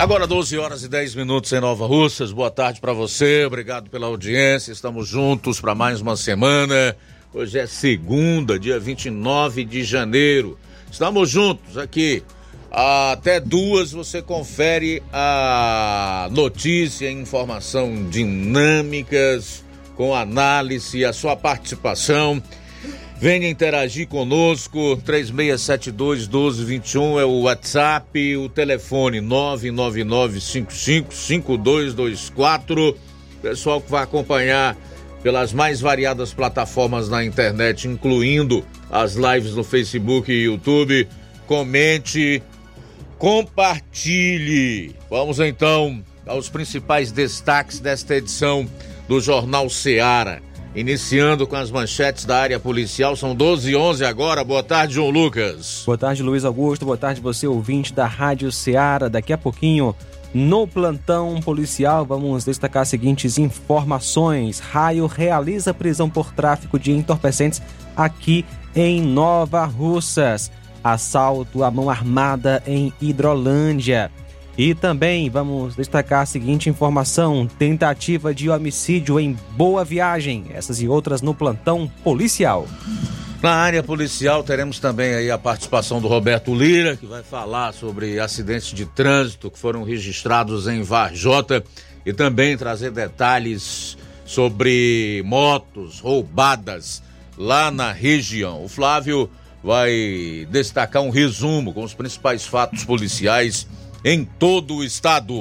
Agora 12 horas e 10 minutos em Nova Russas. Boa tarde para você. Obrigado pela audiência. Estamos juntos para mais uma semana. Hoje é segunda, dia 29 de janeiro. Estamos juntos aqui. Até duas você confere a notícia informação dinâmicas com análise a sua participação. Venha interagir conosco, 3672 1221 é o WhatsApp, o telefone 999555224. Pessoal que vai acompanhar pelas mais variadas plataformas na internet, incluindo as lives no Facebook e YouTube. Comente, compartilhe. Vamos então aos principais destaques desta edição do Jornal Seara. Iniciando com as manchetes da área policial, são 12 e 11 agora. Boa tarde, João Lucas. Boa tarde, Luiz Augusto. Boa tarde, você ouvinte da Rádio Ceará. Daqui a pouquinho, no plantão policial, vamos destacar as seguintes informações. Raio realiza prisão por tráfico de entorpecentes aqui em Nova Russas. Assalto à mão armada em Hidrolândia. E também vamos destacar a seguinte informação: tentativa de homicídio em Boa Viagem. Essas e outras no plantão policial. Na área policial teremos também aí a participação do Roberto Lira, que vai falar sobre acidentes de trânsito que foram registrados em Varjota e também trazer detalhes sobre motos roubadas lá na região. O Flávio vai destacar um resumo com os principais fatos policiais em todo o estado.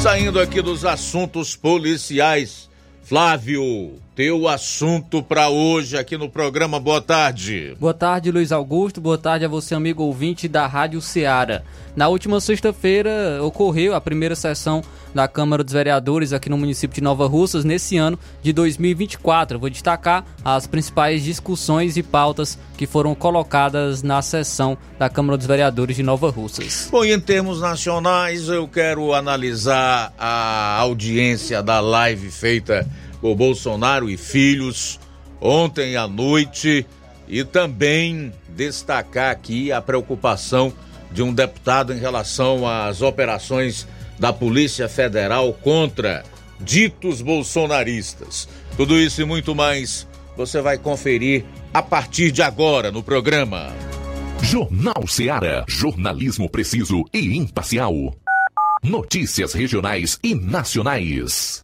Saindo aqui dos assuntos policiais, Flávio, teu assunto para hoje aqui no programa. Boa tarde. Boa tarde, Luiz Augusto. Boa tarde a você, amigo ouvinte da Rádio Ceará. Na última sexta-feira ocorreu a primeira sessão da Câmara dos Vereadores aqui no município de Nova Russas nesse ano de 2024. Eu vou destacar as principais discussões e pautas que foram colocadas na sessão da Câmara dos Vereadores de Nova Russas. Bom, em termos nacionais, eu quero analisar a audiência da live feita por Bolsonaro e filhos ontem à noite e também destacar aqui a preocupação de um deputado em relação às operações da Polícia Federal contra ditos bolsonaristas. Tudo isso e muito mais você vai conferir a partir de agora no programa. Jornal Seara. Jornalismo preciso e imparcial. Notícias regionais e nacionais.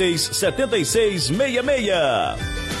76 66.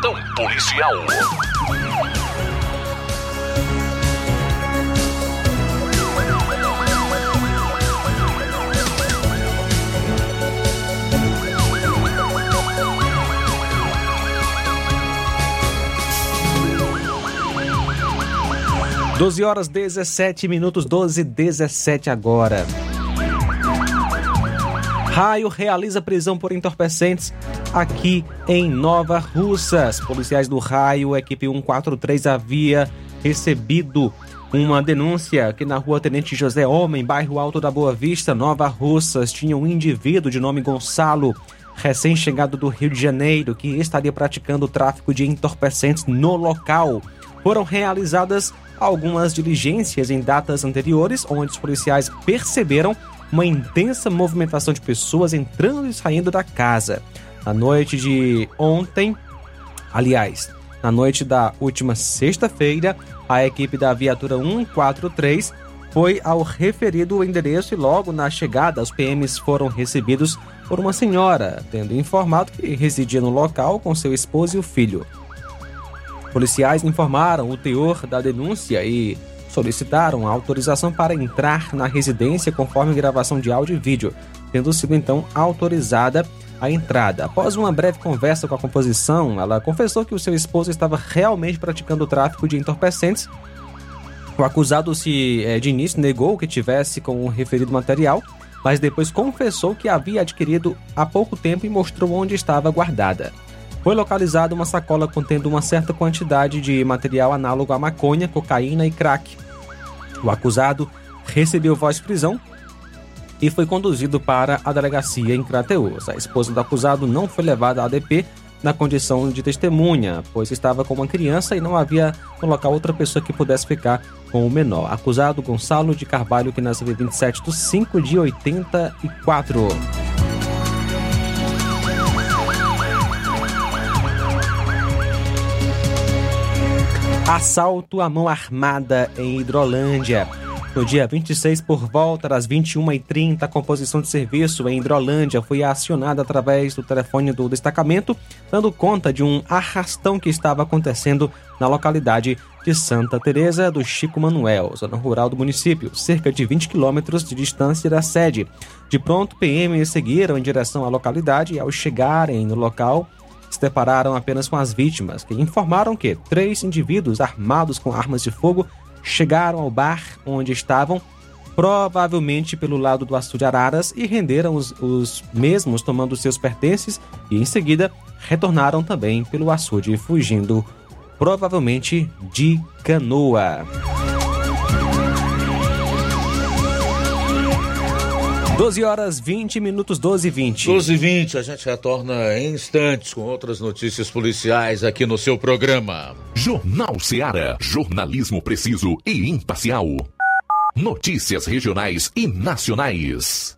policial. Doze horas 17 minutos, 12 17 agora. Raio realiza prisão por entorpecentes aqui em Nova Russas. Policiais do Raio, equipe 143, havia recebido uma denúncia que na rua Tenente José Homem, bairro Alto da Boa Vista, Nova Russas, tinha um indivíduo de nome Gonçalo, recém-chegado do Rio de Janeiro, que estaria praticando tráfico de entorpecentes no local. Foram realizadas algumas diligências em datas anteriores, onde os policiais perceberam uma intensa movimentação de pessoas entrando e saindo da casa. Na noite de ontem, aliás, na noite da última sexta-feira, a equipe da viatura 143 foi ao referido endereço e logo na chegada os PMs foram recebidos por uma senhora, tendo informado que residia no local com seu esposo e o filho. Policiais informaram o teor da denúncia e solicitaram a autorização para entrar na residência conforme gravação de áudio e vídeo, tendo sido então autorizada a entrada. Após uma breve conversa com a composição, ela confessou que o seu esposo estava realmente praticando o tráfico de entorpecentes. O acusado se eh, de início negou que tivesse com o referido material, mas depois confessou que havia adquirido há pouco tempo e mostrou onde estava guardada. Foi localizada uma sacola contendo uma certa quantidade de material análogo à maconha, cocaína e crack. O acusado recebeu voz de prisão e foi conduzido para a delegacia em Crateus. A esposa do acusado não foi levada à ADP na condição de testemunha, pois estava com uma criança e não havia no local outra pessoa que pudesse ficar com o menor. Acusado Gonçalo de Carvalho, que nasceu em 27 de 5 de 84. Assalto à mão armada em Hidrolândia. No dia 26, por volta das 21h30, a composição de serviço em Hidrolândia foi acionada através do telefone do destacamento, dando conta de um arrastão que estava acontecendo na localidade de Santa Teresa do Chico Manuel, zona rural do município, cerca de 20 quilômetros de distância da sede. De pronto, PMs seguiram em direção à localidade e, ao chegarem no local, se depararam apenas com as vítimas, que informaram que três indivíduos armados com armas de fogo chegaram ao bar onde estavam, provavelmente pelo lado do açude Araras, e renderam os, os mesmos tomando seus pertences e em seguida retornaram também pelo açude, fugindo provavelmente de canoa. 12 horas 20 minutos, 12 e 20. 12 e 20, a gente retorna em instantes com outras notícias policiais aqui no seu programa. Jornal Seara. Jornalismo preciso e imparcial. Notícias regionais e nacionais.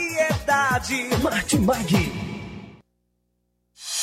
Variedade. Martimag.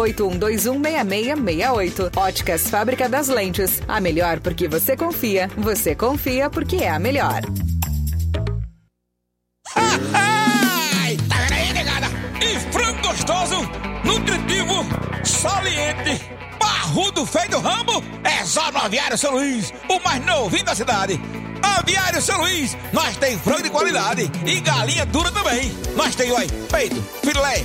981216668. Óticas Fábrica das Lentes. A melhor porque você confia. Você confia porque é a melhor. Tá vendo aí, negada? E frango gostoso, nutritivo, saliente, barrudo feio do ramo, é só no Aviário São Luís, o mais novinho da cidade. Aviário São Luís, nós tem frango de qualidade e galinha dura também. Nós tem, oi, peito, filé,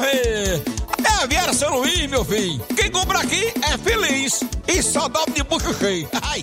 Ver. É a Viera São Luís, meu filho. Quem compra aqui é feliz. E só dobra de bucho cheio. Ai.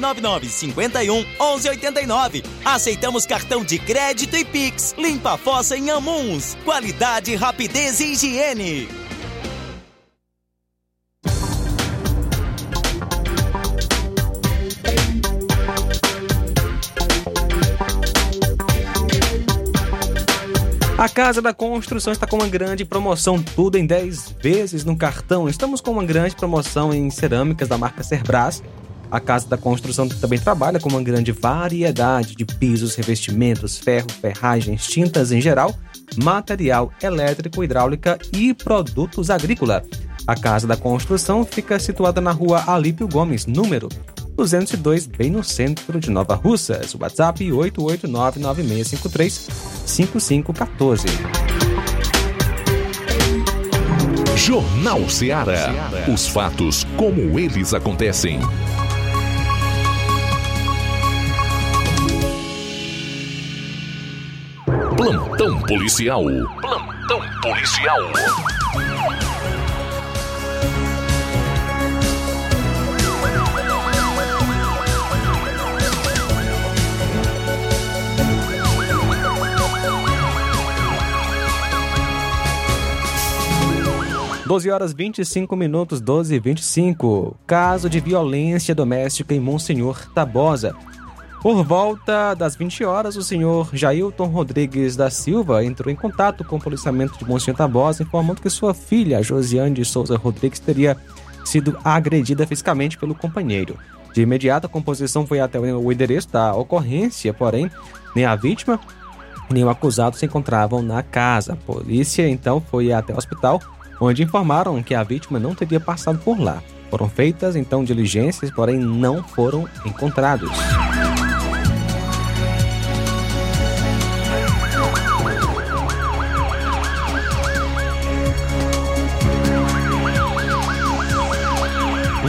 999 51 11 89. Aceitamos cartão de crédito e Pix. Limpa a fossa em Amuns. Qualidade, rapidez e higiene. A Casa da Construção está com uma grande promoção, tudo em 10 vezes no cartão. Estamos com uma grande promoção em cerâmicas da marca Cerbras. A Casa da Construção também trabalha com uma grande variedade de pisos, revestimentos, ferro, ferragens, tintas em geral, material elétrico, hidráulica e produtos agrícola. A Casa da Construção fica situada na rua Alípio Gomes, número 202, bem no centro de Nova Russas. WhatsApp 889-9653-5514. Jornal Ceará. Os fatos como eles acontecem. Plantão policial. Plantão policial. Doze horas 25 minutos, 12 e 25. Caso de violência doméstica em Monsenhor Tabosa. Por volta das 20 horas, o senhor Jailton Rodrigues da Silva entrou em contato com o policiamento de Monsenhor Tabosa, informando que sua filha, Josiane de Souza Rodrigues, teria sido agredida fisicamente pelo companheiro. De imediato, a composição foi até o endereço da ocorrência, porém, nem a vítima nem o acusado se encontravam na casa. A polícia então foi até o hospital, onde informaram que a vítima não teria passado por lá. Foram feitas então diligências, porém não foram encontrados.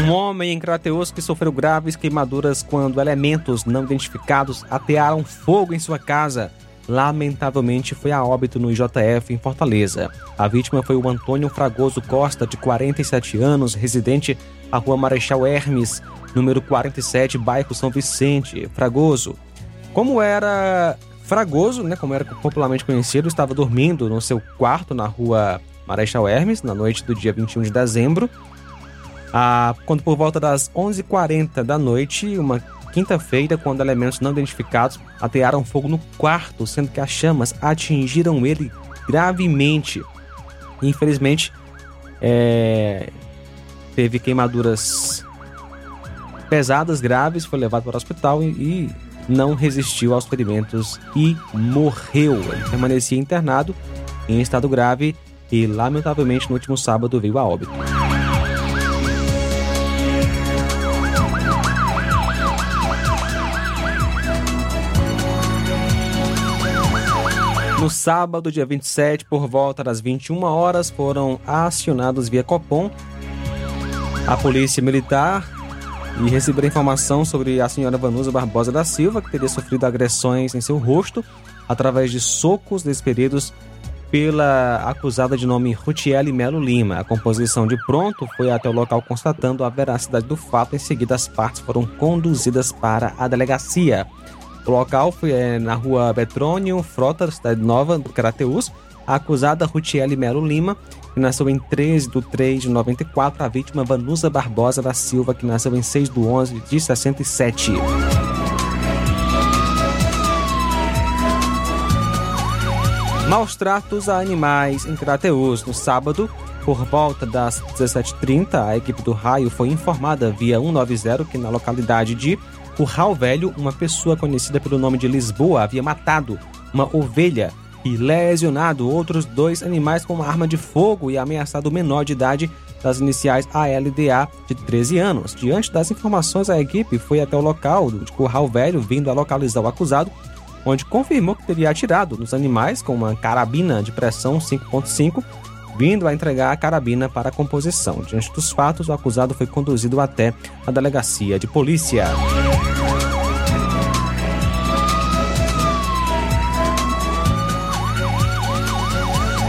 Um homem em Crateus que sofreu graves queimaduras quando elementos não identificados atearam fogo em sua casa. Lamentavelmente foi a óbito no IJF em Fortaleza. A vítima foi o Antônio Fragoso Costa, de 47 anos, residente à rua Marechal Hermes, número 47, bairro São Vicente. Fragoso. Como era Fragoso, né, como era popularmente conhecido, estava dormindo no seu quarto na rua Marechal Hermes, na noite do dia 21 de dezembro. Ah, quando por volta das 11h40 da noite, uma quinta-feira, quando elementos não identificados atearam fogo no quarto, sendo que as chamas atingiram ele gravemente. Infelizmente, é, teve queimaduras pesadas, graves, foi levado para o hospital e, não resistiu aos ferimentos e morreu. Ele permanecia internado em estado grave e, lamentavelmente, no último sábado veio a óbito. No sábado, dia 27, por volta das 21 horas, foram acionados via Copom a Polícia Militar e receberam informação sobre a senhora Vanusa Barbosa da Silva, que teria sofrido agressões em seu rosto através de socos despedidos pela acusada de nome Rutiele Melo Lima. A composição de pronto foi até o local constatando a veracidade do fato. Em seguida, as partes foram conduzidas para a delegacia. O local foi é, na rua Betrônio Frota, cidade nova, do Crateus. A acusada Rutiele Melo Lima, que nasceu em 13 de 3 de 94. A vítima Vanusa Barbosa da Silva, que nasceu em 6 de 11 de 67. Maus tratos a animais em Crateus. No sábado, por volta das 17h30, a equipe do raio foi informada via 190 que na localidade de Curral Velho, uma pessoa conhecida pelo nome de Lisboa havia matado uma ovelha e lesionado outros dois animais com uma arma de fogo e ameaçado o menor de idade das iniciais ALDA, de 13 anos. Diante das informações, a equipe foi até o local de Curral Velho, vindo a localizar o acusado, onde confirmou que teria atirado nos animais com uma carabina de pressão 5.5, vindo a entregar a carabina para a composição. Diante dos fatos, o acusado foi conduzido até a delegacia de polícia.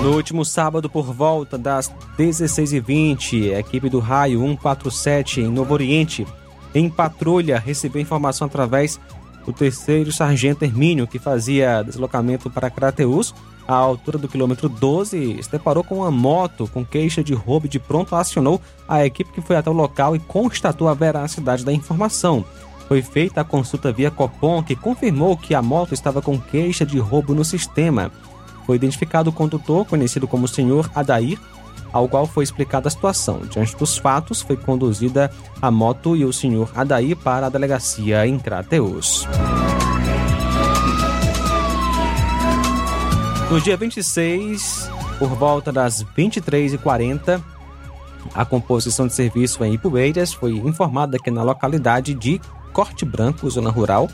No último sábado, por volta das 16h20, a equipe do Raio 147 em Novo Oriente, em patrulha, recebeu informação através do terceiro sargento Hermínio, que fazia deslocamento para Crateus, à altura do quilômetro 12, se deparou com uma moto com queixa de roubo e de pronto acionou a equipe que foi até o local e constatou a veracidade da informação. Foi feita a consulta via Copom, que confirmou que a moto estava com queixa de roubo no sistema. Foi identificado o condutor, conhecido como senhor Adair, ao qual foi explicada a situação. Diante dos fatos, foi conduzida a moto e o senhor Adair para a delegacia em Crateus. No dia 26, por volta das 23h40, a composição de serviço em Ipueiras foi informada que na localidade de Corte Branco, zona rural,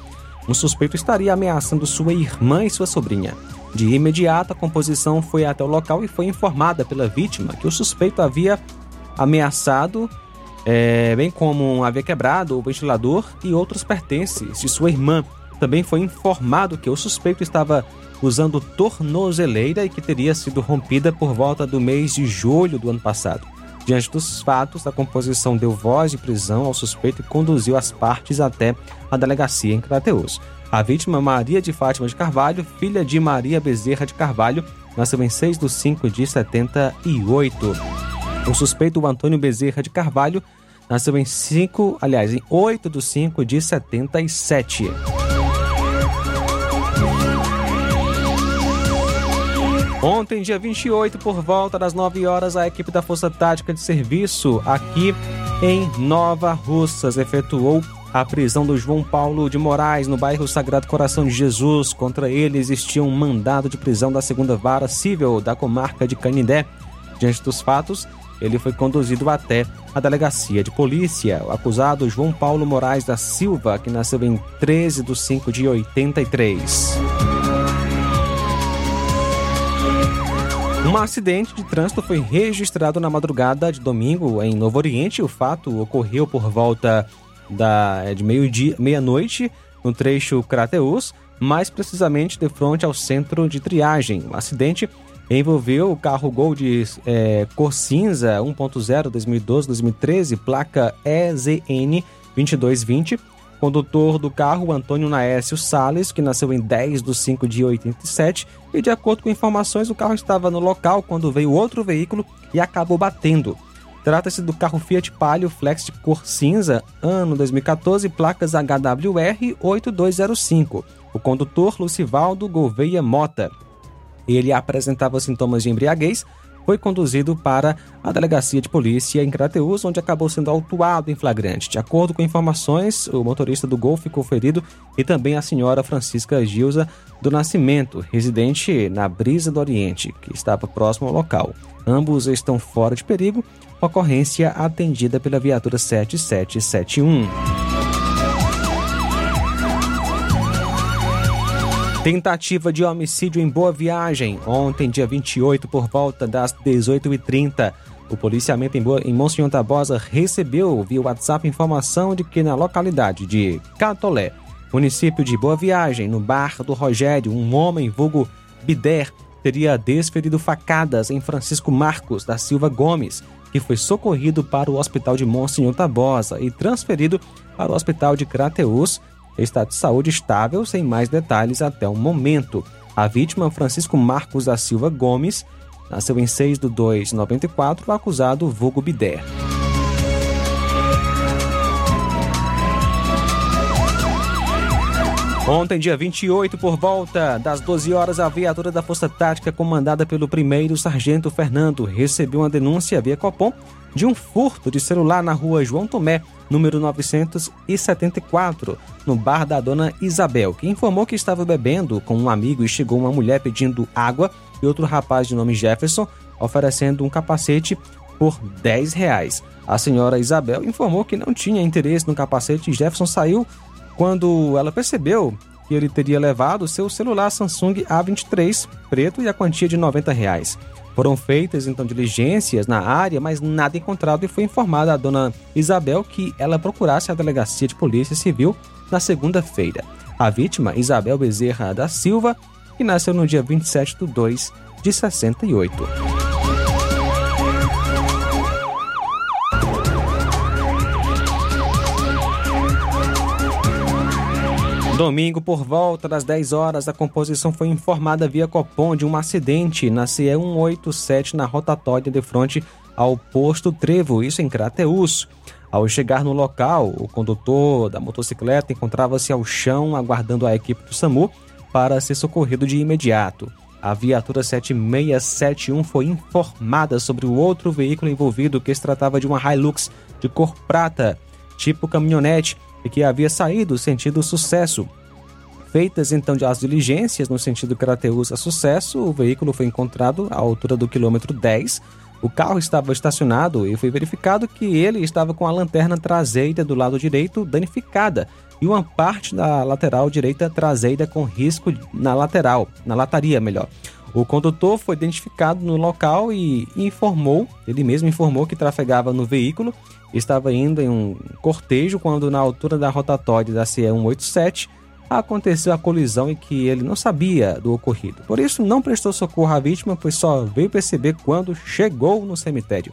um suspeito estaria ameaçando sua irmã e sua sobrinha. De imediato, a composição foi até o local e foi informada pela vítima que o suspeito havia ameaçado, é, bem como havia quebrado o ventilador e outros pertences de sua irmã. Também foi informado que o suspeito estava usando tornozeleira e que teria sido rompida por volta do mês de julho do ano passado. Diante dos fatos, a composição deu voz de prisão ao suspeito e conduziu as partes até a delegacia em Crateus. A vítima, Maria de Fátima de Carvalho, filha de Maria Bezerra de Carvalho, nasceu em 6 de 5 de 78. O suspeito, Antônio Bezerra de Carvalho, nasceu em 5, aliás, em 8 de 5 de 77. Ontem, dia 28, por volta das 9 horas, a equipe da Força Tática de Serviço aqui em Nova Russas efetuou a prisão do João Paulo de Moraes no bairro Sagrado Coração de Jesus. Contra ele existia um mandado de prisão da segunda vara civil da comarca de Canindé. Diante dos fatos, ele foi conduzido até a delegacia de polícia. O acusado João Paulo Moraes da Silva, que nasceu em 13 de 5 de 83. Um acidente de trânsito foi registrado na madrugada de domingo em Novo Oriente. O fato ocorreu por volta da, é, de meio-dia, meia-noite, no trecho Crateus, mais precisamente de frente ao centro de triagem. O acidente envolveu o carro Gol de é, cor cinza 1.0 2012-2013, placa EZN 2220. Condutor do carro, Antônio Naécio Sales, que nasceu em 10 de 5 de 87, e de acordo com informações, o carro estava no local quando veio outro veículo e acabou batendo. Trata-se do carro Fiat Palio Flex de cor cinza, ano 2014, placas HWR 8205. O condutor Lucivaldo Gouveia Mota. Ele apresentava sintomas de embriaguez, foi conduzido para a delegacia de polícia em Crateus, onde acabou sendo autuado em flagrante. De acordo com informações, o motorista do Gol ficou ferido e também a senhora Francisca Gilza do Nascimento, residente na Brisa do Oriente, que estava próximo ao local. Ambos estão fora de perigo, ocorrência atendida pela viatura 7771. Tentativa de homicídio em Boa Viagem. Ontem, dia 28, por volta das 18h30. O policiamento em, Boa, em Monsenhor Tabosa recebeu via WhatsApp informação de que na localidade de Catolé, município de Boa Viagem, no bar do Rogério, um homem vulgo Bider teria desferido facadas em Francisco Marcos da Silva Gomes, que foi socorrido para o hospital de Monsenhor Tabosa e transferido para o hospital de Crateus, estado de saúde estável, sem mais detalhes até o momento. A vítima, Francisco Marcos da Silva Gomes, nasceu em 6 de 2 de 94, o acusado Vulgo Bider. Ontem, dia 28, por volta das 12 horas, a viatura da Força Tática, comandada pelo primeiro sargento Fernando, recebeu uma denúncia via Copom de um furto de celular na rua João Tomé, número 974, no bar da dona Isabel, que informou que estava bebendo com um amigo e chegou uma mulher pedindo água e outro rapaz de nome Jefferson oferecendo um capacete por 10 reais. A senhora Isabel informou que não tinha interesse no capacete e Jefferson saiu quando ela percebeu que ele teria levado seu celular Samsung A23 preto e a quantia de 90 reais. Foram feitas então diligências na área, mas nada encontrado e foi informada a dona Isabel que ela procurasse a delegacia de polícia civil na segunda-feira. A vítima, Isabel Bezerra da Silva, que nasceu no dia 27 de 2 de 68. Domingo, por volta das 10 horas, a composição foi informada via Copom de um acidente na CE 187 na rotatória de frente ao posto Trevo, isso em Crateus. Ao chegar no local, o condutor da motocicleta encontrava-se ao chão aguardando a equipe do SAMU para ser socorrido de imediato. A viatura 7671 foi informada sobre o outro veículo envolvido que se tratava de uma Hilux de cor prata, tipo caminhonete, e que havia saído sentido sucesso. Feitas então as diligências no sentido Crateus a sucesso, o veículo foi encontrado à altura do quilômetro 10. O carro estava estacionado e foi verificado que ele estava com a lanterna traseira do lado direito danificada e uma parte da lateral direita traseira com risco na lateral, na lataria melhor. O condutor foi identificado no local e informou, ele mesmo informou que trafegava no veículo, estava indo em um cortejo quando na altura da rotatória da CE 187 aconteceu a colisão e que ele não sabia do ocorrido. Por isso, não prestou socorro à vítima, pois só veio perceber quando chegou no cemitério.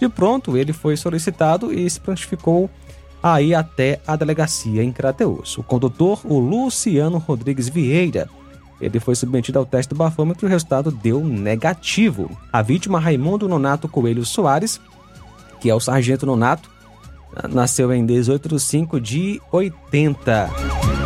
De pronto, ele foi solicitado e se prontificou a ir até a delegacia em Crateus. O condutor, o Luciano Rodrigues Vieira, ele foi submetido ao teste do bafômetro e o resultado deu negativo. A vítima, Raimundo Nonato Coelho Soares, que é o sargento Nonato, nasceu em 18 de 5 de 80.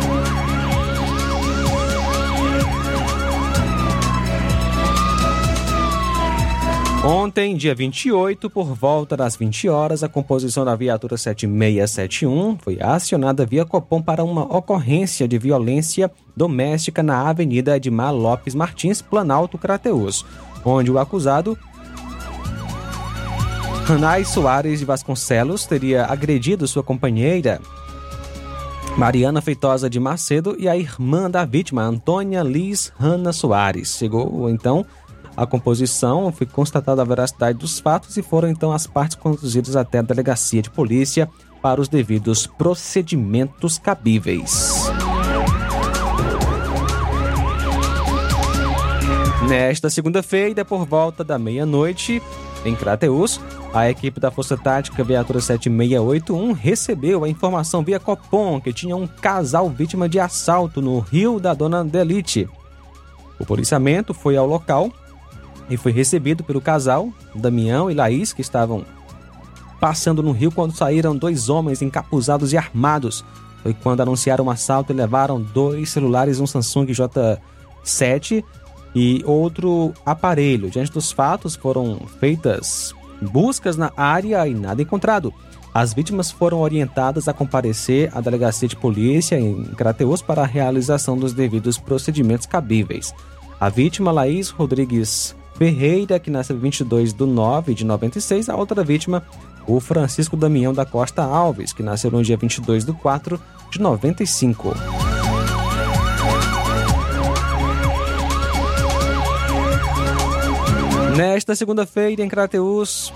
Ontem, dia 28, por volta das 20 horas, a composição da viatura 7671 foi acionada via Copom para uma ocorrência de violência doméstica na Avenida Edmar Lopes Martins, Planalto Crateus, onde o acusado Ranai Soares de Vasconcelos teria agredido sua companheira Mariana Feitosa de Macedo e a irmã da vítima, Antônia Liz Hanna Soares. Chegou então a composição, foi constatada a veracidade dos fatos e foram então as partes conduzidas até a delegacia de polícia para os devidos procedimentos cabíveis. Nesta segunda-feira, por volta da meia-noite, em Crateus, a equipe da Força Tática Viatura 7681 recebeu a informação via Copom que tinha um casal vítima de assalto no Rio da Dona Delite. O policiamento foi ao local e foi recebido pelo casal, Damião e Laís, que estavam passando no rio quando saíram dois homens encapuzados e armados. Foi quando anunciaram um assalto e levaram dois celulares, um Samsung J7 e outro aparelho. Diante dos fatos, foram feitas buscas na área e nada encontrado. As vítimas foram orientadas a comparecer à delegacia de polícia em Crateus para a realização dos devidos procedimentos cabíveis. A vítima, Laís Rodrigues Ferreira, que nasceu 22 de 9 de 96. A outra vítima, o Francisco Damião da Costa Alves, que nasceu no dia 22 de 4 de 95. Nesta segunda-feira, em Crateus,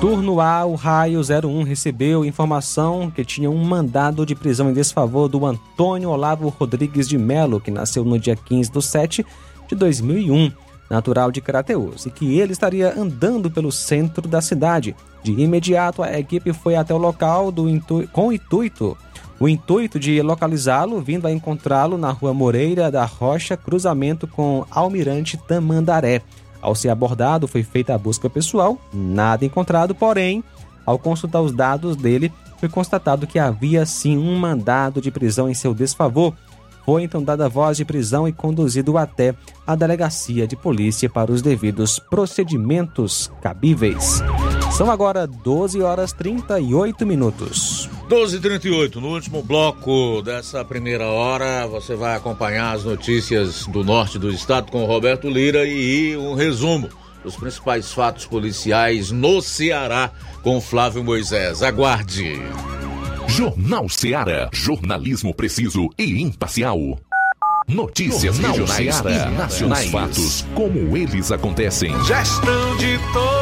turno A, o Raio 01 recebeu informação que tinha um mandado de prisão em desfavor do Antônio Olavo Rodrigues de Melo, que nasceu no dia 15 de 7 de 2001 natural de Crateus, e que ele estaria andando pelo centro da cidade. De imediato, a equipe foi até o local do intu... com intuito o intuito de localizá-lo, vindo a encontrá-lo na rua Moreira da Rocha, cruzamento com Almirante Tamandaré. Ao ser abordado, foi feita a busca pessoal, nada encontrado, porém, ao consultar os dados dele, foi constatado que havia sim um mandado de prisão em seu desfavor, foi então dada voz de prisão e conduzido até a delegacia de polícia para os devidos procedimentos cabíveis. São agora 12 horas 38 minutos. 12h38, no último bloco dessa primeira hora, você vai acompanhar as notícias do norte do estado com Roberto Lira e um resumo os principais fatos policiais no Ceará com Flávio Moisés. Aguarde. Jornal Ceará. Jornalismo preciso e imparcial. Notícias Jornal regionais e nacionais. Os fatos como eles acontecem. Gestão de todos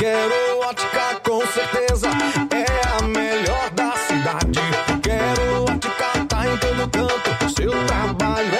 Quero Ótica com certeza é a melhor da cidade. Quero Ótica tá em todo canto, seu trabalho é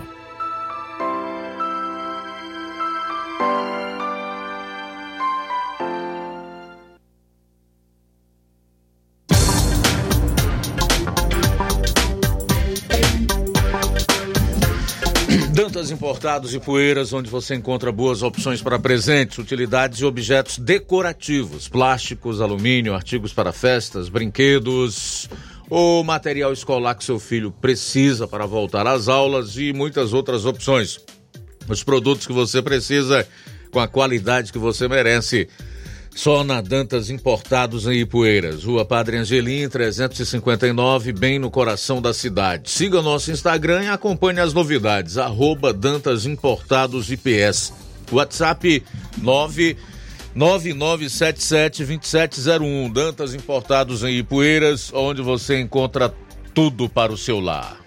Importados e Poeiras, onde você encontra boas opções para presentes, utilidades e objetos decorativos, plásticos, alumínio, artigos para festas, brinquedos, o material escolar que seu filho precisa para voltar às aulas e muitas outras opções. Os produtos que você precisa com a qualidade que você merece. Só na Dantas Importados em Ipueiras, Rua Padre Angelim, 359, bem no coração da cidade. Siga nosso Instagram e acompanhe as novidades, arroba Dantas Importados IPS. WhatsApp 9 9977-2701. Dantas Importados em Ipueiras, onde você encontra tudo para o seu lar.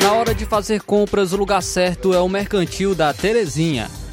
Na hora de fazer compras, o lugar certo é o Mercantil da Terezinha.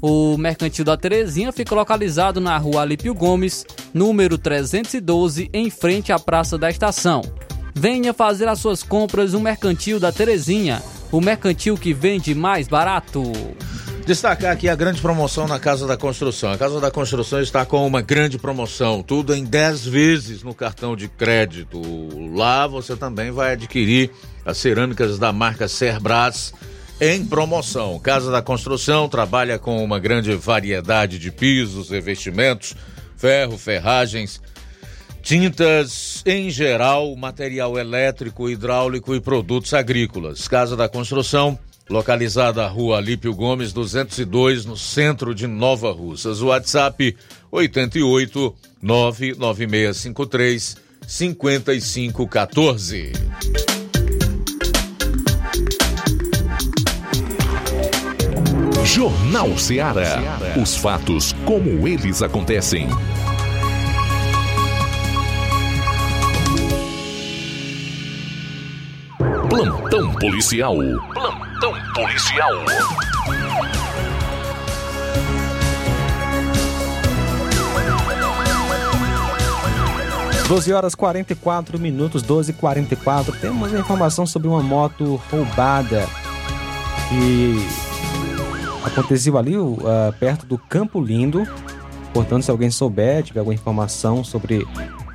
O Mercantil da Terezinha fica localizado na rua Alípio Gomes, número 312, em frente à Praça da Estação. Venha fazer as suas compras no Mercantil da Terezinha, o mercantil que vende mais barato. Destacar aqui a grande promoção na Casa da Construção. A Casa da Construção está com uma grande promoção, tudo em 10 vezes no cartão de crédito. Lá você também vai adquirir as cerâmicas da marca Cerbras em promoção. Casa da Construção trabalha com uma grande variedade de pisos, revestimentos, ferro, ferragens Tintas em geral, material elétrico, hidráulico e produtos agrícolas. Casa da Construção, localizada na rua Alípio Gomes, 202, no centro de Nova Russas. WhatsApp 88 99653 5514. Jornal Ceará. Os fatos como eles acontecem. Plantão policial. Plantão policial. Doze horas 44 minutos, 12 e 44 Temos informação sobre uma moto roubada que aconteceu ali uh, perto do Campo Lindo. Portanto, se alguém souber, tiver alguma informação sobre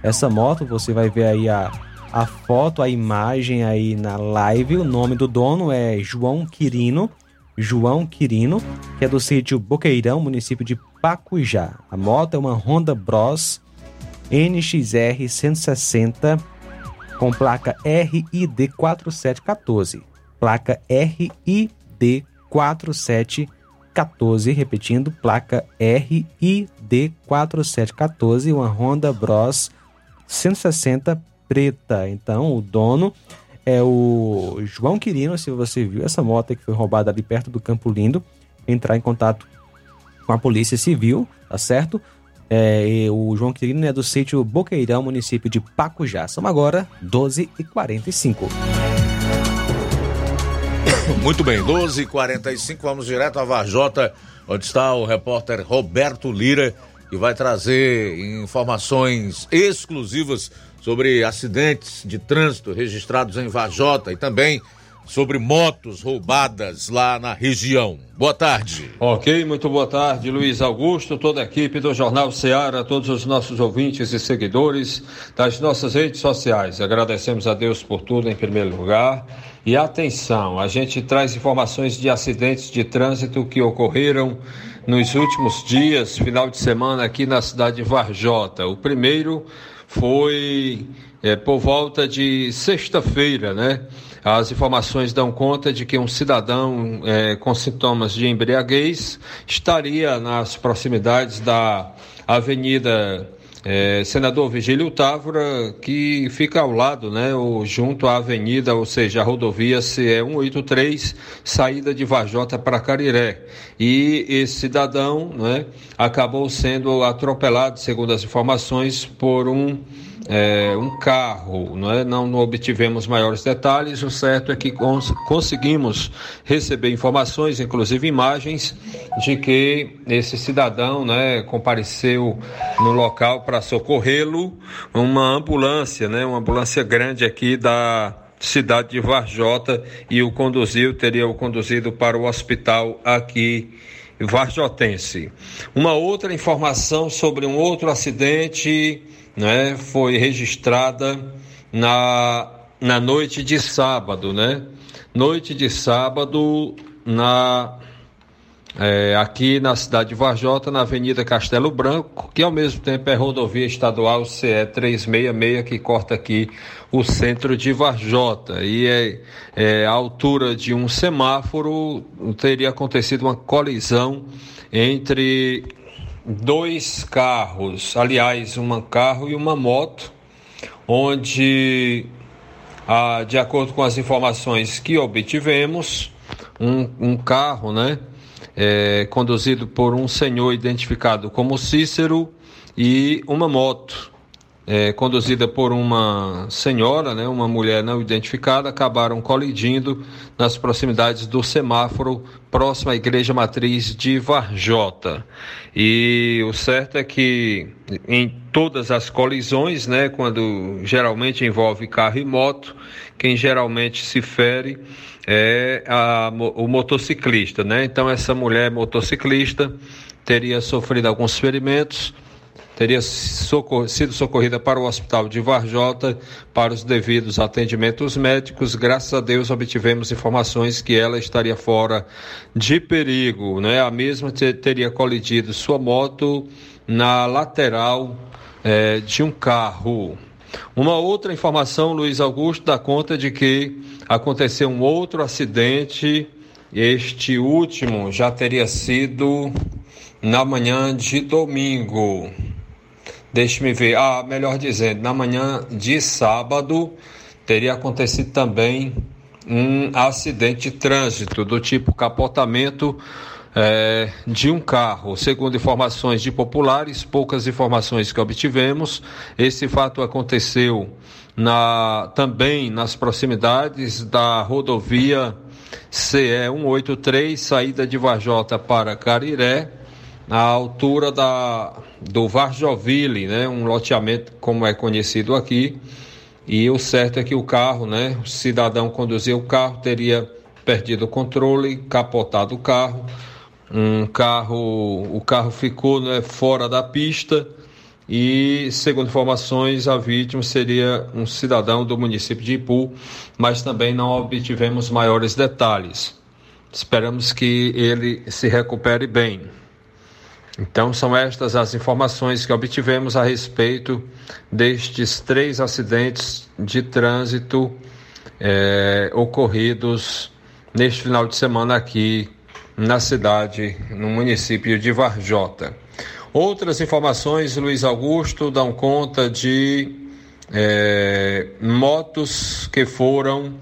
essa moto, você vai ver aí a, a foto, a imagem aí na live. O nome do dono é João Quirino. João Quirino, que é do sítio Boqueirão, município de Pacujá. A moto é uma Honda Bros NXR 160 com placa RID 4714. Placa RID 4714, repetindo, placa RID 4714, uma Honda Bros 160 preta. Então, o dono é o João Quirino. Se você viu essa moto que foi roubada ali perto do Campo Lindo, entrar em contato com a Polícia Civil, tá certo? É, o João Quirino é do sítio Boqueirão, município de Pacujá. São agora 12h45. Muito bem, 12h45, vamos direto a Varjota, onde está o repórter Roberto Lira, que vai trazer informações exclusivas sobre acidentes de trânsito registrados em Varjota e também sobre motos roubadas lá na região. Boa tarde. Ok, muito boa tarde, Luiz Augusto, toda a equipe do Jornal Ceará, todos os nossos ouvintes e seguidores das nossas redes sociais. Agradecemos a Deus por tudo em primeiro lugar. E atenção, a gente traz informações de acidentes de trânsito que ocorreram nos últimos dias, final de semana, aqui na cidade de Varjota. O primeiro foi é, por volta de sexta-feira, né? As informações dão conta de que um cidadão é, com sintomas de embriaguez estaria nas proximidades da Avenida é, Senador Vigílio Távora, que fica ao lado, né, junto à avenida, ou seja, a rodovia CE 183, saída de Vajota para Cariré. E esse cidadão né, acabou sendo atropelado, segundo as informações, por um é, um carro, não, é? não, não, obtivemos maiores detalhes. O certo é que cons conseguimos receber informações, inclusive imagens, de que esse cidadão né, compareceu no local para socorrê-lo, uma ambulância, né, uma ambulância grande aqui da cidade de Varjota e o conduziu, teria o conduzido para o hospital aqui Varjotense. Uma outra informação sobre um outro acidente né, foi registrada na, na noite de sábado, né? Noite de sábado na é, aqui na cidade de Varjota, na Avenida Castelo Branco, que ao mesmo tempo é rodovia estadual CE 366, que corta aqui o centro de Varjota. E é, é a altura de um semáforo teria acontecido uma colisão entre dois carros, aliás, um carro e uma moto, onde, ah, de acordo com as informações que obtivemos, um, um carro, né, é, conduzido por um senhor identificado como Cícero e uma moto é, conduzida por uma senhora, né, uma mulher não identificada, acabaram colidindo nas proximidades do semáforo próximo à Igreja Matriz de Varjota. E o certo é que em todas as colisões, né, quando geralmente envolve carro e moto, quem geralmente se fere é a, o motociclista, né? Então essa mulher motociclista teria sofrido alguns ferimentos teria socor sido socorrida para o hospital de Varjota para os devidos atendimentos médicos. Graças a Deus obtivemos informações que ela estaria fora de perigo, né? A mesma teria colidido sua moto na lateral é, de um carro. Uma outra informação, Luiz Augusto, dá conta de que aconteceu um outro acidente. Este último já teria sido na manhã de domingo. Deixe-me ver. Ah, melhor dizendo, na manhã de sábado teria acontecido também um acidente de trânsito do tipo capotamento é, de um carro. Segundo informações de populares, poucas informações que obtivemos, esse fato aconteceu na, também nas proximidades da rodovia CE 183, saída de Varjota para Cariré, à altura da, do Varjoville, né, um loteamento como é conhecido aqui. E o certo é que o carro, né, o cidadão conduzia o carro, teria perdido o controle, capotado o carro um carro, o carro ficou né, fora da pista e, segundo informações, a vítima seria um cidadão do município de Ipu, mas também não obtivemos maiores detalhes. Esperamos que ele se recupere bem. Então, são estas as informações que obtivemos a respeito destes três acidentes de trânsito eh, ocorridos neste final de semana aqui na cidade, no município de Varjota. Outras informações, Luiz Augusto, dão conta de é, motos que foram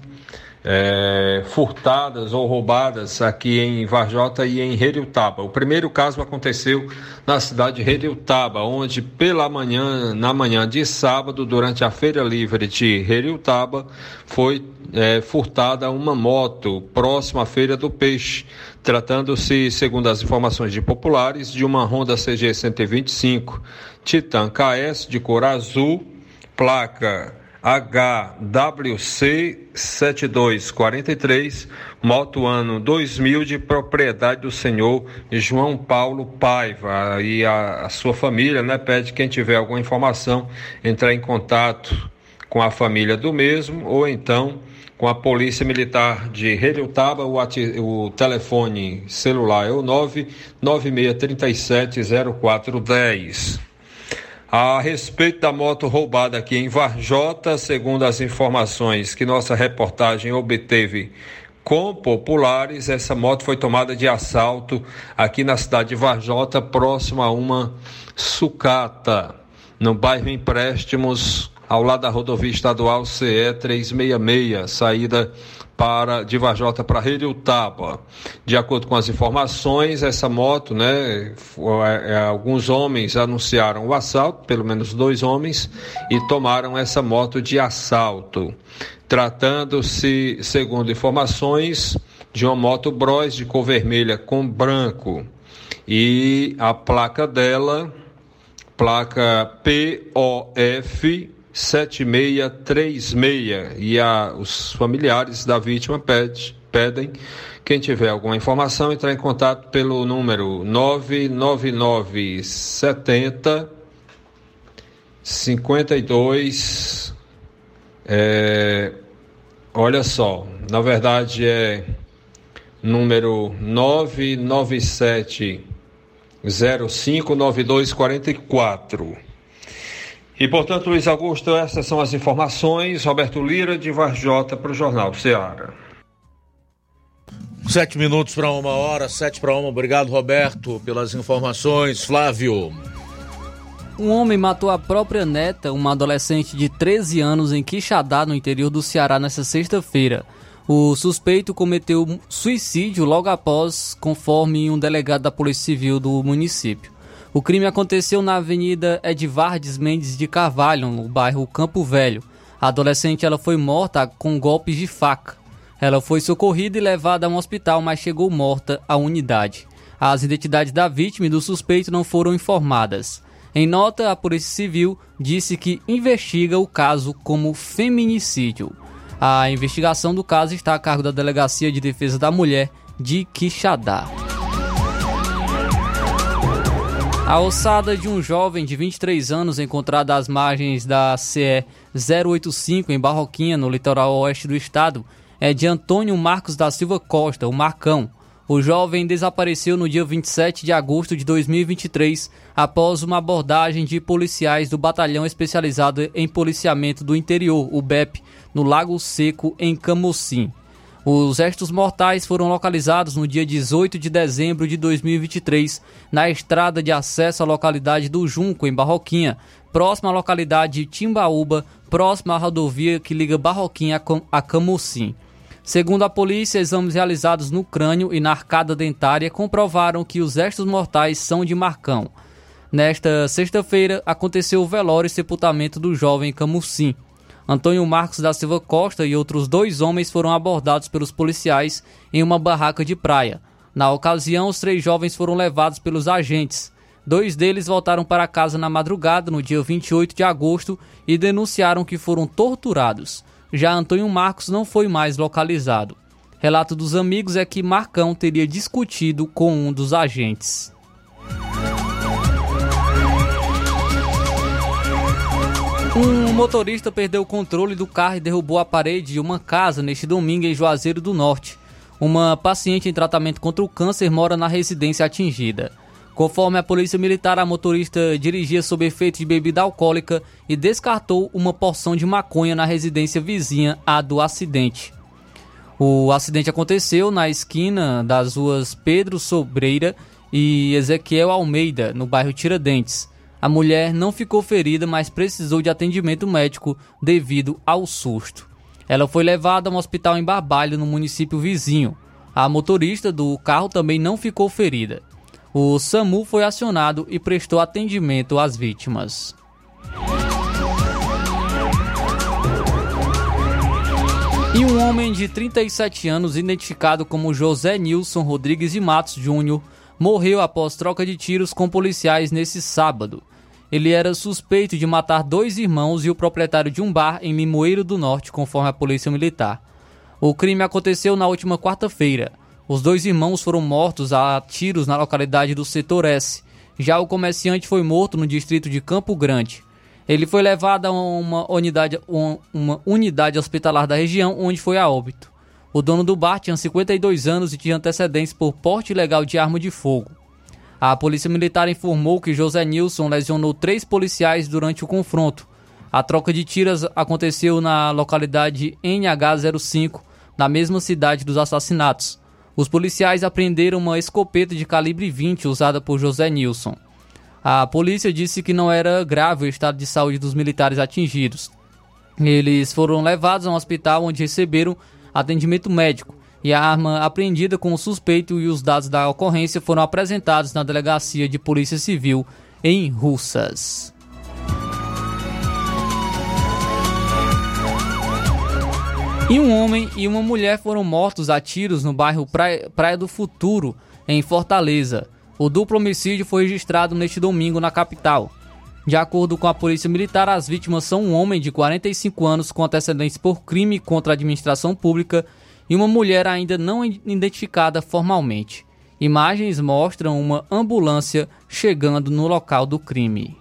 é, furtadas ou roubadas aqui em Varjota e em Heriutaba. O primeiro caso aconteceu na cidade de Heriutaba, onde pela manhã, na manhã de sábado, durante a feira livre de Heriutaba, foi é, furtada uma moto próxima à feira do peixe, tratando-se, segundo as informações de populares, de uma Honda CG 125 Titan KS de cor azul, placa HWC 7243, moto ano 2000 de propriedade do senhor João Paulo Paiva. E a, a, sua família, né, pede quem tiver alguma informação entrar em contato com a família do mesmo ou então com a Polícia Militar de Relutaba, o, o telefone celular é o 996370410. A respeito da moto roubada aqui em Varjota, segundo as informações que nossa reportagem obteve com populares, essa moto foi tomada de assalto aqui na cidade de Varjota, próximo a uma sucata, no bairro Empréstimos, ao lado da rodovia estadual CE 366, saída para de Varjota para Taba. De acordo com as informações, essa moto, né, é, alguns homens anunciaram o assalto, pelo menos dois homens, e tomaram essa moto de assalto. Tratando-se, segundo informações, de uma moto Bros de cor vermelha com branco. E a placa dela, placa POF 7636 e a, os familiares da vítima pede, pedem quem tiver alguma informação entrar em contato pelo número 99970 52 é, olha só, na verdade é número 997 059244 e, portanto, Luiz Augusto, essas são as informações. Roberto Lira, de Varjota, para o Jornal Ceará. Sete minutos para uma hora, sete para uma. Obrigado, Roberto, pelas informações. Flávio. Um homem matou a própria neta, uma adolescente de 13 anos, em Quixadá, no interior do Ceará, nesta sexta-feira. O suspeito cometeu suicídio logo após, conforme um delegado da Polícia Civil do município. O crime aconteceu na Avenida Edvardes Mendes de Carvalho, no bairro Campo Velho. A adolescente ela foi morta com golpes de faca. Ela foi socorrida e levada a um hospital, mas chegou morta à unidade. As identidades da vítima e do suspeito não foram informadas. Em nota, a Polícia Civil disse que investiga o caso como feminicídio. A investigação do caso está a cargo da Delegacia de Defesa da Mulher de Quixadá. A ossada de um jovem de 23 anos encontrada às margens da CE 085 em Barroquinha, no litoral oeste do estado, é de Antônio Marcos da Silva Costa, o Marcão. O jovem desapareceu no dia 27 de agosto de 2023 após uma abordagem de policiais do Batalhão Especializado em Policiamento do Interior, o BEP, no Lago Seco, em Camocim. Os restos mortais foram localizados no dia 18 de dezembro de 2023 na estrada de acesso à localidade do Junco, em Barroquinha, próxima à localidade de Timbaúba, próxima à rodovia que liga Barroquinha a Camocim. Segundo a polícia, exames realizados no crânio e na arcada dentária comprovaram que os restos mortais são de Marcão. Nesta sexta-feira, aconteceu o velório e sepultamento do jovem Camusim. Antônio Marcos da Silva Costa e outros dois homens foram abordados pelos policiais em uma barraca de praia. Na ocasião, os três jovens foram levados pelos agentes. Dois deles voltaram para casa na madrugada, no dia 28 de agosto, e denunciaram que foram torturados. Já Antônio Marcos não foi mais localizado. Relato dos amigos é que Marcão teria discutido com um dos agentes. Um motorista perdeu o controle do carro e derrubou a parede de uma casa neste domingo em Juazeiro do Norte. Uma paciente em tratamento contra o câncer mora na residência atingida. Conforme a polícia militar, a motorista dirigia sob efeito de bebida alcoólica e descartou uma porção de maconha na residência vizinha à do acidente. O acidente aconteceu na esquina das ruas Pedro Sobreira e Ezequiel Almeida, no bairro Tiradentes. A mulher não ficou ferida, mas precisou de atendimento médico devido ao susto. Ela foi levada a um hospital em Barbalho, no município vizinho. A motorista do carro também não ficou ferida o SAMU foi acionado e prestou atendimento às vítimas. E um homem de 37 anos, identificado como José Nilson Rodrigues de Matos Júnior, morreu após troca de tiros com policiais nesse sábado. Ele era suspeito de matar dois irmãos e o proprietário de um bar em Limoeiro do Norte, conforme a Polícia Militar. O crime aconteceu na última quarta-feira. Os dois irmãos foram mortos a tiros na localidade do Setor S. Já o comerciante foi morto no distrito de Campo Grande. Ele foi levado a uma unidade, uma unidade hospitalar da região, onde foi a óbito. O dono do bar tinha 52 anos e tinha antecedentes por porte ilegal de arma de fogo. A polícia militar informou que José Nilson lesionou três policiais durante o confronto. A troca de tiras aconteceu na localidade NH05, na mesma cidade dos assassinatos. Os policiais apreenderam uma escopeta de calibre 20 usada por José Nilson. A polícia disse que não era grave o estado de saúde dos militares atingidos. Eles foram levados a um hospital onde receberam atendimento médico e a arma apreendida com o suspeito e os dados da ocorrência foram apresentados na delegacia de Polícia Civil em Russas. E um homem e uma mulher foram mortos a tiros no bairro Praia, Praia do Futuro, em Fortaleza. O duplo homicídio foi registrado neste domingo na capital. De acordo com a Polícia Militar, as vítimas são um homem de 45 anos com antecedentes por crime contra a administração pública e uma mulher ainda não identificada formalmente. Imagens mostram uma ambulância chegando no local do crime.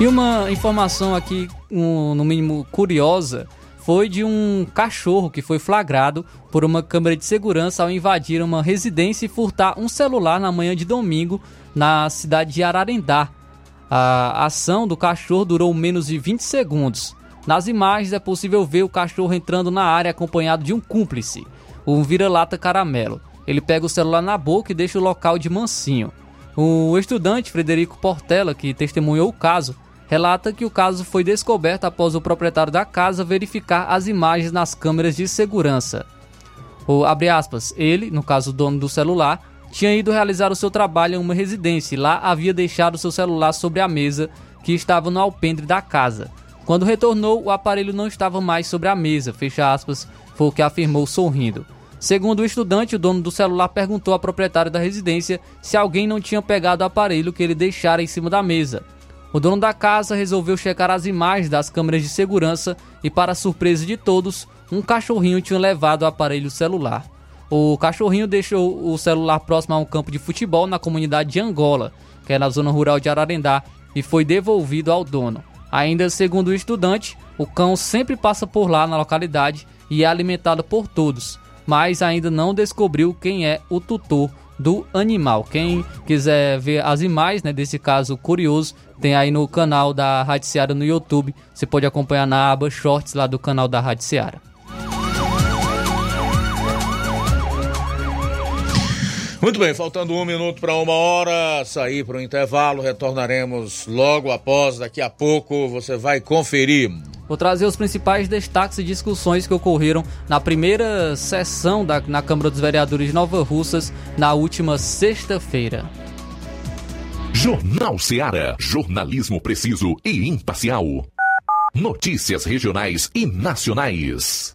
E uma informação aqui, um, no mínimo curiosa, foi de um cachorro que foi flagrado por uma câmera de segurança ao invadir uma residência e furtar um celular na manhã de domingo na cidade de Ararendá. A ação do cachorro durou menos de 20 segundos. Nas imagens é possível ver o cachorro entrando na área acompanhado de um cúmplice, um vira-lata caramelo. Ele pega o celular na boca e deixa o local de mansinho. O estudante Frederico Portela, que testemunhou o caso, relata que o caso foi descoberto após o proprietário da casa verificar as imagens nas câmeras de segurança. O, aspas, ele, no caso o dono do celular, tinha ido realizar o seu trabalho em uma residência e lá havia deixado seu celular sobre a mesa que estava no alpendre da casa. Quando retornou, o aparelho não estava mais sobre a mesa, fecha aspas, foi o que afirmou sorrindo. Segundo o estudante, o dono do celular perguntou ao proprietário da residência se alguém não tinha pegado o aparelho que ele deixara em cima da mesa. O dono da casa resolveu checar as imagens das câmeras de segurança e, para surpresa de todos, um cachorrinho tinha levado o aparelho celular. O cachorrinho deixou o celular próximo a um campo de futebol na comunidade de Angola, que é na zona rural de Ararendá, e foi devolvido ao dono. Ainda segundo o estudante, o cão sempre passa por lá na localidade e é alimentada por todos, mas ainda não descobriu quem é o tutor do animal. Quem quiser ver as imagens né, desse caso curioso, tem aí no canal da Rádio Seara no YouTube. Você pode acompanhar na aba Shorts lá do canal da Rádio Seara. Muito bem, faltando um minuto para uma hora, sair para o intervalo, retornaremos logo após, daqui a pouco você vai conferir. Vou trazer os principais destaques e discussões que ocorreram na primeira sessão da, na Câmara dos Vereadores de Nova Russas na última sexta-feira. Jornal Seara. Jornalismo preciso e imparcial. Notícias regionais e nacionais.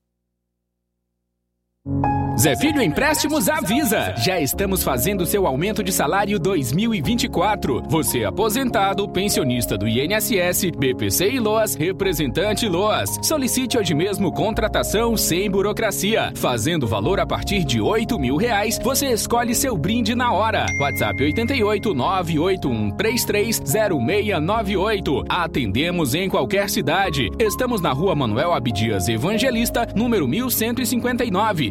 Zé Filho Empréstimos avisa! Já estamos fazendo seu aumento de salário 2024. Você aposentado, pensionista do INSS, BPC e LOAS, representante LOAS. Solicite hoje mesmo contratação sem burocracia. Fazendo valor a partir de 8 mil reais, você escolhe seu brinde na hora. WhatsApp 88 981330698. Atendemos em qualquer cidade. Estamos na rua Manuel Abdias Evangelista, número 1159,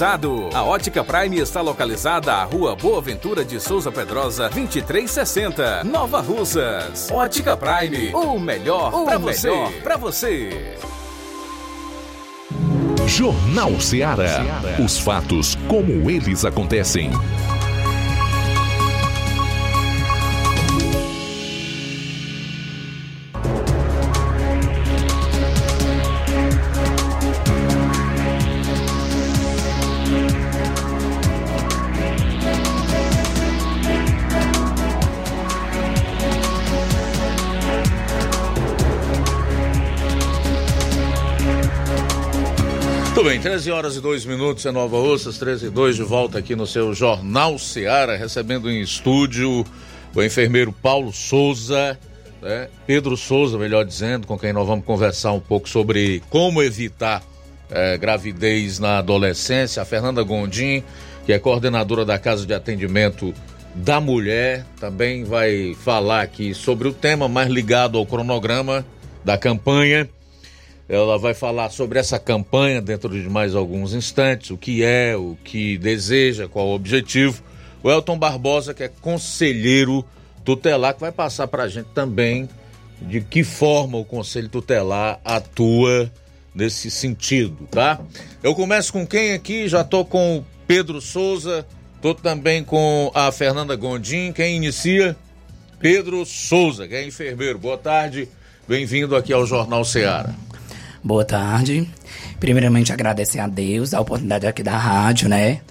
A Ótica Prime está localizada à Rua Boa Ventura de Souza Pedrosa, 2360, Nova Russas. Ótica Prime, o melhor para você. Pra você. Jornal Seara. Os fatos como eles acontecem. 13 horas e 2 minutos em Nova Russas, 13 e 2 de volta aqui no seu Jornal Seara, recebendo em estúdio o enfermeiro Paulo Souza, né? Pedro Souza, melhor dizendo, com quem nós vamos conversar um pouco sobre como evitar eh, gravidez na adolescência. A Fernanda Gondim, que é coordenadora da Casa de Atendimento da Mulher, também vai falar aqui sobre o tema mais ligado ao cronograma da campanha. Ela vai falar sobre essa campanha dentro de mais alguns instantes, o que é, o que deseja, qual o objetivo. O Elton Barbosa, que é conselheiro tutelar, que vai passar para a gente também de que forma o Conselho Tutelar atua nesse sentido, tá? Eu começo com quem aqui? Já tô com o Pedro Souza, tô também com a Fernanda Gondim. Quem inicia? Pedro Souza, que é enfermeiro. Boa tarde, bem-vindo aqui ao Jornal Seara. Boa tarde. Primeiramente, agradecer a Deus a oportunidade aqui da rádio, né?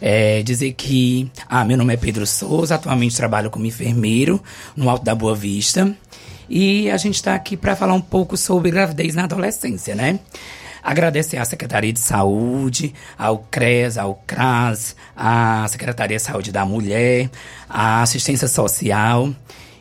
É, dizer que, ah, meu nome é Pedro Souza, atualmente trabalho como enfermeiro no Alto da Boa Vista. E a gente está aqui para falar um pouco sobre gravidez na adolescência, né? Agradecer à Secretaria de Saúde, ao CRES, ao CRAS, à Secretaria de Saúde da Mulher, à Assistência Social.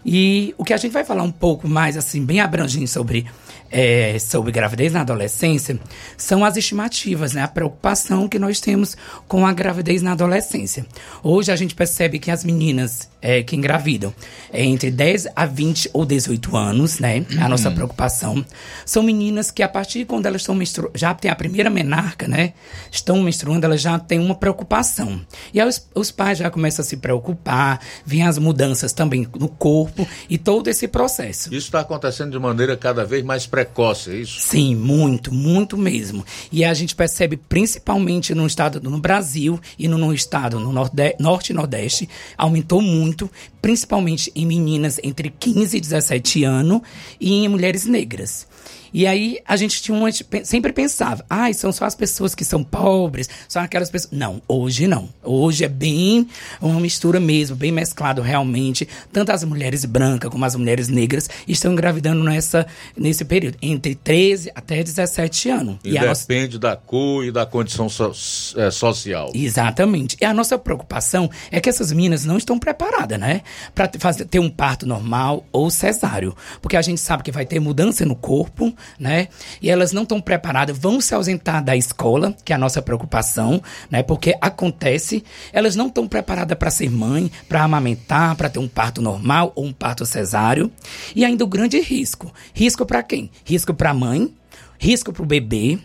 E o que a gente vai falar um pouco mais, assim, bem abrangente sobre é, sobre gravidez na adolescência são as estimativas, né? A preocupação que nós temos com a gravidez na adolescência. Hoje a gente percebe que as meninas é, que engravidam é, entre 10 a 20 ou 18 anos, né? A nossa Uhum. preocupação. São meninas que a partir de quando elas estão menstruando, já tem a primeira menarca, né? Estão menstruando, elas já têm uma preocupação. E aí os, os pais já começam a se preocupar, vêm as mudanças também no corpo e todo esse processo. Isso está acontecendo de maneira cada vez mais precoce, é isso? Sim, muito, muito mesmo. E a gente percebe principalmente no estado no Brasil e no, no estado no norde, norte e nordeste aumentou muito, principalmente em meninas entre 15 e 17 anos e em mulheres negras. E aí a gente tinha uma, sempre pensava, ai, são só as pessoas que são pobres, são aquelas pessoas. Não, hoje não. Hoje é bem uma mistura mesmo, bem mesclado realmente. Tanto as mulheres brancas como as mulheres negras estão engravidando nessa, nesse período, entre 13 até 17 anos. E, nossa- depende da cor e da condição so- é, social. Exatamente. E a nossa preocupação é que essas meninas não estão preparadas, né? Para fazer, ter um parto normal ou cesáreo. Porque a gente sabe que vai ter mudança no corpo, né? E elas não estão preparadas, vão se ausentar da escola, que é a nossa preocupação, né? Porque acontece, elas não estão preparadas para ser mãe, para amamentar, para ter um parto normal ou um parto cesáreo. E ainda o grande risco. Risco para quem? Risco para a mãe, risco para o bebê.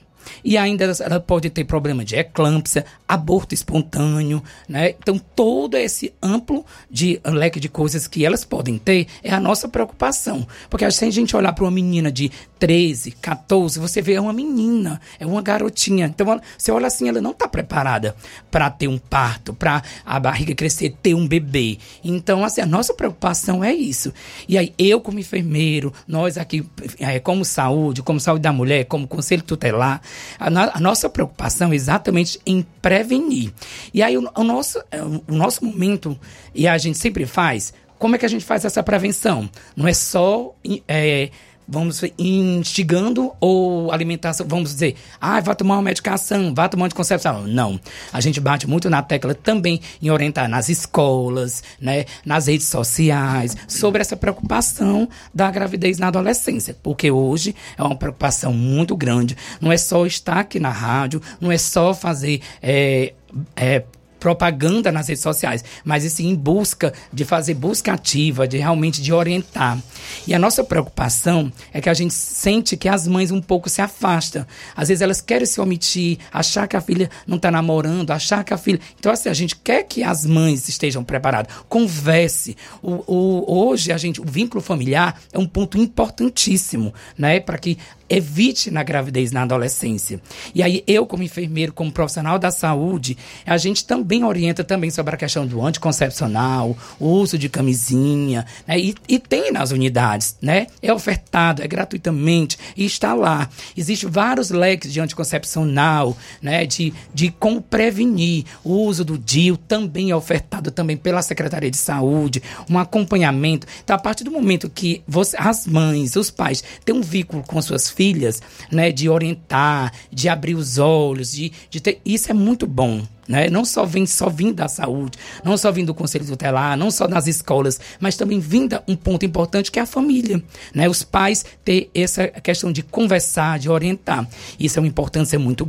E ainda ela- pode ter problema de eclâmpsia, aborto espontâneo, né? Então, todo esse amplo de leque de coisas que elas podem ter é a nossa preocupação. Porque se a gente olhar para uma menina de 13, 14, você vê é uma menina, é uma garotinha. Então, você olha assim, ela não está preparada para ter um parto, para a barriga crescer, ter um bebê. Então, assim, a nossa preocupação é isso. E aí, eu como enfermeiro, nós aqui, eh, como saúde, como saúde da mulher, como conselho tutelar, a, no- a nossa preocupação é exatamente em prevenir. E aí, o, o nosso, eh, o nosso momento, e a gente sempre faz, como é que a gente faz essa prevenção? Não é só. eh, vamos instigando ou alimentação, vamos dizer, ah, vai tomar uma medicação, vai tomar uma anticoncepção. Não. A gente bate muito na tecla também em orientar nas escolas, né, nas redes sociais, sobre essa preocupação da gravidez na adolescência. Porque hoje é uma preocupação muito grande. Não é só estar aqui na rádio, não é só fazer. é, é, propaganda nas redes sociais, mas sim em busca de fazer busca ativa, de realmente de orientar. E a nossa preocupação é que a gente sente que as mães um pouco se afastam. Às vezes elas querem se omitir, achar que a filha não está namorando, achar que a filha. Então, assim, a gente quer que as mães estejam preparadas. Converse. O, o- hoje, a gente, o vínculo familiar é um ponto importantíssimo, né? Para que evite na gravidez na adolescência. E aí eu como enfermeiro, como profissional da saúde, a gente também orienta também sobre a questão do anticoncepcional, o uso de camisinha, né? E, e tem nas unidades, né? É ofertado, é gratuitamente e está lá. Existem vários leques de anticoncepcional, né? De, de como prevenir. O uso do DIU também é ofertado também pela Secretaria de Saúde, um acompanhamento. Então, a partir do momento que você, as mães, os pais têm um vínculo com suas filhas, filhas, né, de orientar, de abrir os olhos, de, de ter, isso é muito bom. Né? Não só vem só vindo da saúde, não só vindo do conselho tutelar, não só nas escolas, mas também vinda um ponto importante que é a família, né? Os pais ter essa questão de conversar, de orientar. Isso é uma importância muito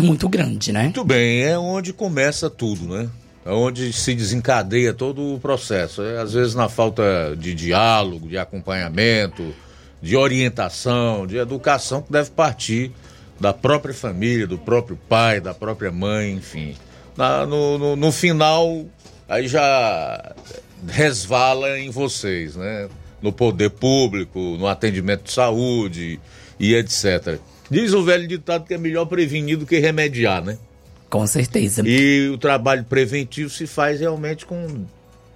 muito grande, né? Muito bem, é onde começa tudo, né? É onde se desencadeia todo o processo. É, às vezes na falta de diálogo, de acompanhamento, de orientação, de educação que deve partir da própria família, do próprio pai, da própria mãe, enfim. Na, no, no, no final, aí já resvala em vocês, né? No poder público, no atendimento de saúde e etc. Diz o velho ditado que é melhor prevenir do que remediar, né? Com certeza. E o trabalho preventivo se faz realmente com,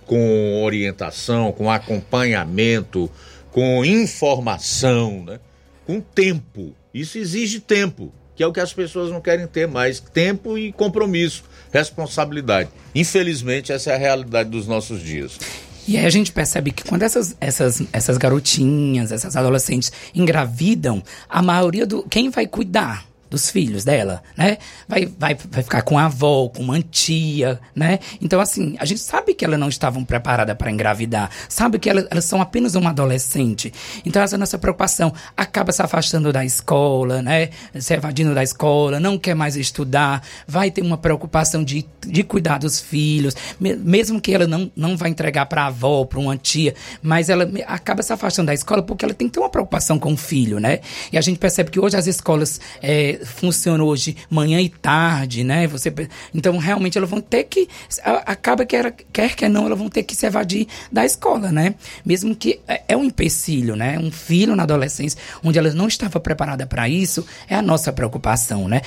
com orientação, com acompanhamento, com informação, né? com tempo. Isso exige tempo, que é o que as pessoas não querem ter mais. Tempo e compromisso, responsabilidade. Infelizmente, essa é a realidade dos nossos dias. E aí a gente percebe que quando essas, essas, essas garotinhas, essas adolescentes engravidam, a maioria do. Quem vai cuidar? Dos filhos dela, né? Vai, vai, vai ficar com a avó, com uma tia, né? Então, assim, a gente sabe que elas não estavam preparadas para engravidar, sabe que elas, elas, são apenas uma adolescente. Então, essa nossa preocupação acaba se afastando da escola, né? Se evadindo da escola, não quer mais estudar, vai ter uma preocupação de, de cuidar dos filhos, mesmo que ela não, não vai entregar para a avó, para uma tia, mas ela acaba se afastando da escola porque ela tem que ter uma preocupação com o filho, né? E a gente percebe que hoje as escolas é, funciona hoje manhã e tarde, né? Você, então, realmente, elas vão ter que. Acaba que, era, quer que não, elas vão ter que se evadir da escola, né? Mesmo que é, é um empecilho, né? Um filho na adolescência, onde ela não estava preparada para isso, é a nossa preocupação, né?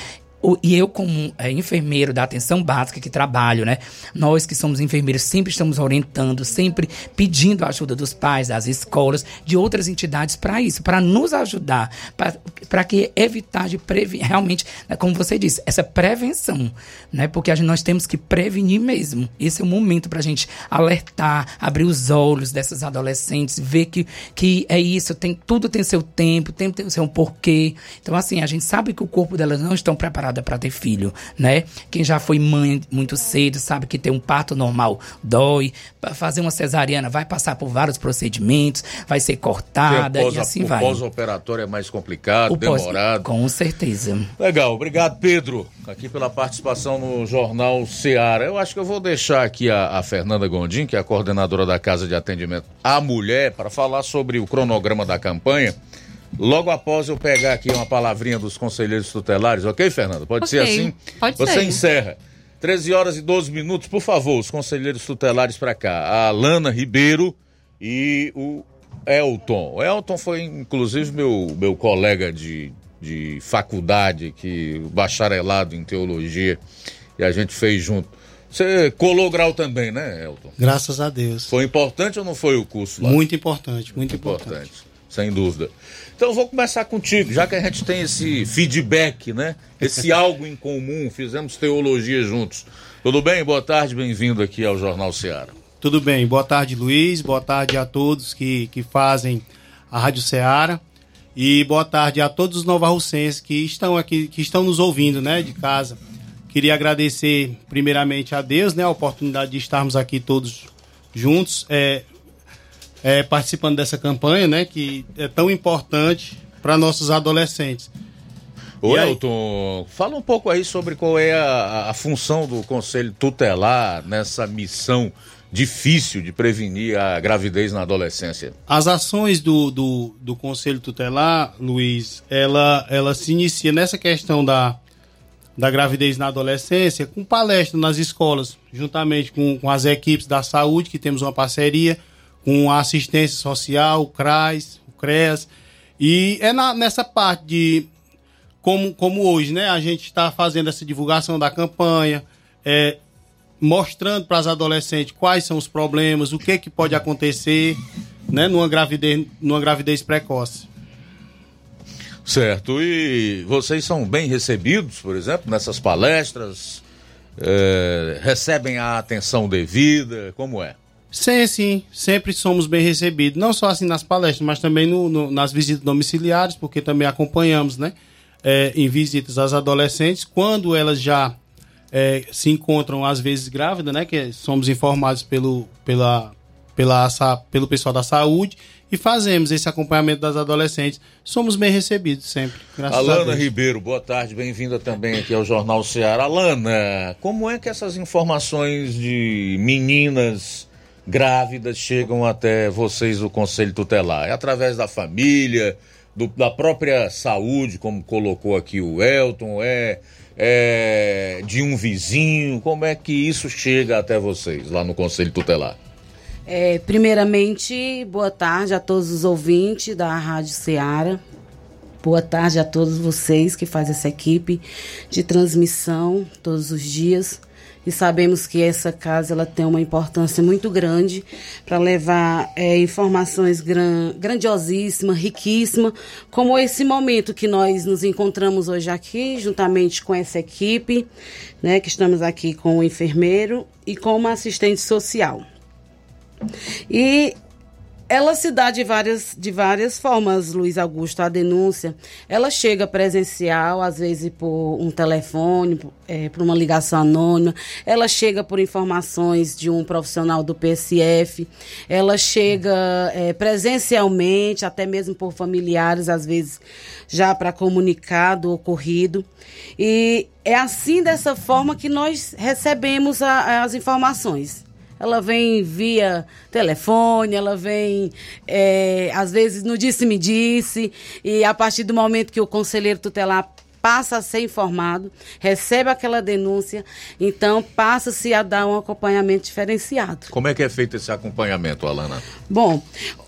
E eu, como é, enfermeiro da atenção básica que trabalho, né? Nós que somos enfermeiros sempre estamos orientando, sempre pedindo a ajuda dos pais, das escolas, de outras entidades para isso, para nos ajudar, para que evitar de prevenir, realmente, né, como você disse, essa prevenção, né? Porque gente, nós temos que prevenir mesmo. Esse é o momento para a gente alertar, abrir os olhos dessas adolescentes, ver que, que é isso, tem, tudo tem seu tempo, tempo tem seu porquê. Então, assim, a gente sabe que o corpo delas não estão preparados preparada para ter filho, né? Quem já foi mãe muito cedo sabe que ter um parto normal dói. Para fazer uma cesariana vai passar por vários procedimentos, vai ser cortada pós, e assim o vai. O pós-operatório é mais complicado, o demorado. Pós, com certeza. Legal, obrigado Pedro, aqui pela participação no Jornal Seara. Eu acho que eu vou deixar aqui a, a Fernanda Gondim, que é a coordenadora da Casa de Atendimento à Mulher, para falar sobre o cronograma da campanha. Logo após eu pegar aqui uma palavrinha dos conselheiros tutelares, ok, Fernanda? Pode okay, ser assim? Pode Você ser. encerra. 13 horas e 12 minutos, por favor, os conselheiros tutelares para cá. A Lana Ribeiro e o Elton. O Elton foi, inclusive, meu, meu colega de, de faculdade, que bacharelado em teologia, e a gente fez junto. Você colou grau também, né, Elton? Graças a Deus. Foi importante ou não foi o curso lá? Muito importante, muito importante. importante. Sem dúvida. Então eu vou começar contigo, já que a gente tem esse feedback, né? Esse algo em comum, fizemos teologia juntos. Tudo bem? Boa tarde, bem-vindo aqui ao Jornal Ceará. Tudo bem, boa tarde Luiz, boa tarde a todos que, que fazem a Rádio Ceará e boa tarde a todos os novarrocenses que estão aqui, que estão nos ouvindo, né, de casa. Queria agradecer primeiramente a Deus, né, a oportunidade de estarmos aqui todos juntos. É, é, participando dessa campanha, né? Que é tão importante para nossos adolescentes. Ô, Elton, fala um pouco aí sobre qual é a, a função do Conselho Tutelar nessa missão difícil de prevenir a gravidez na adolescência. As ações do, do, do Conselho Tutelar, Luiz, ela, ela se inicia nessa questão da, da gravidez na adolescência com palestras nas escolas, juntamente com, com as equipes da saúde, que temos uma parceria, com a assistência social, o CRAS, o CREAS. E é na, nessa parte de como, como hoje, né? A gente está fazendo essa divulgação da campanha, é, mostrando para as adolescentes quais são os problemas, o que, que pode acontecer né, numa, gravidez, numa gravidez precoce. Certo. E vocês são bem recebidos, por exemplo, nessas palestras? É, recebem a atenção devida? Como é? Sim, sim, sempre somos bem recebidos, não só assim nas palestras, mas também no, no- nas visitas domiciliares, porque também acompanhamos, né, é, em visitas às adolescentes, quando elas já é, se encontram às vezes grávidas, né, que somos informados pelo, pela, pela, pelo pessoal da saúde e fazemos esse acompanhamento das adolescentes. Somos bem recebidos sempre, graças a Alana. Ribeiro, boa tarde, bem-vinda também aqui ao Jornal Ceará. Alana, como é que essas informações de meninas grávidas chegam até vocês do Conselho Tutelar? É através da família, do- da própria saúde, como colocou aqui o Elton, é, é de um vizinho? Como é que isso chega até vocês lá no Conselho Tutelar? É, primeiramente, boa tarde a todos os ouvintes da Rádio Ceará. Boa tarde a todos vocês que fazem essa equipe de transmissão todos os dias. E sabemos que essa casa ela tem uma importância muito grande para levar é, informações gran, grandiosíssimas, riquíssimas, como esse momento que nós nos encontramos hoje aqui, juntamente com essa equipe, né, que estamos aqui com o enfermeiro e com uma assistente social. E ela se dá de várias, de várias formas, Luiz Augusto, a denúncia. Ela chega presencial, às vezes por um telefone, é, por uma ligação anônima. Ela chega por informações de um profissional do PSF. Ela chega é, presencialmente, até mesmo por familiares, às vezes já para comunicar do ocorrido. E é assim, dessa forma, que nós recebemos a- as informações. Ela vem via telefone, ela vem, é, às vezes, no disse-me-disse, e a partir do momento que o conselheiro tutelar passa a ser informado, recebe aquela denúncia, então passa-se a dar um acompanhamento diferenciado. Como é que é feito esse acompanhamento, Alana? Bom,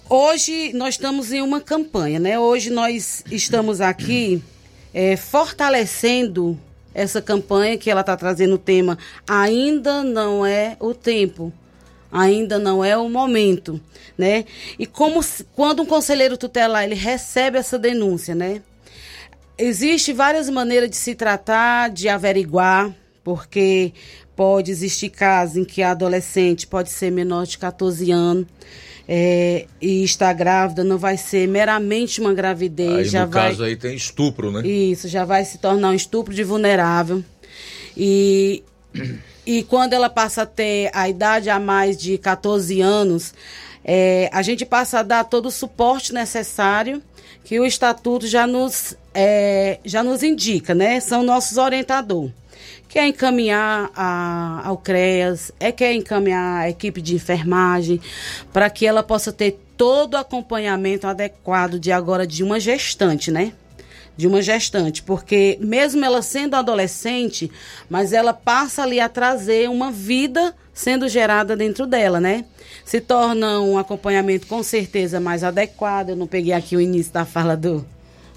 hoje nós estamos em uma campanha, né? Hoje nós estamos aqui eh, fortalecendo essa campanha que ela está trazendo o tema Ainda não é o tempo. Ainda não é o momento, né? E como quando um conselheiro tutelar ele recebe essa denúncia, né? Existe várias maneiras de se tratar, de averiguar, porque pode existir casos em que a adolescente pode ser menor de 14 anos é, e está grávida, não vai ser meramente uma gravidez, Aí, já no vai caso aí tem estupro, né? isso, já vai se tornar um estupro de vulnerável. E, e quando ela passa a ter a idade a mais de 14 anos, é, a gente passa a dar todo o suporte necessário que o Estatuto já nos, é, já nos indica, né? São nossos orientadores. Quer encaminhar a, ao CREAS, é quer encaminhar a equipe de enfermagem, para que ela possa ter todo o acompanhamento adequado de agora de uma gestante, né? de uma gestante, porque mesmo ela sendo adolescente, mas ela passa ali a trazer uma vida sendo gerada dentro dela, né? Se torna um acompanhamento com certeza mais adequado. Eu não peguei aqui o início da fala do,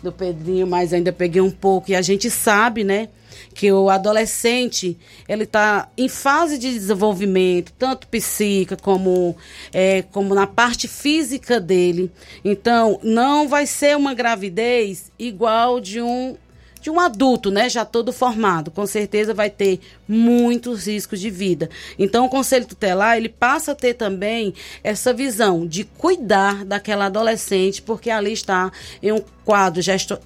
do Pedrinho, mas ainda peguei um pouco. E a gente sabe, né? Que o adolescente, ele está em fase de desenvolvimento, tanto psíquica como, é, como na parte física dele. Então, não vai ser uma gravidez igual de um de um adulto, né, já todo formado, com certeza vai ter muitos riscos de vida. Então, o conselho tutelar, ele passa a ter também essa visão de cuidar daquela adolescente, porque ali está em um quadro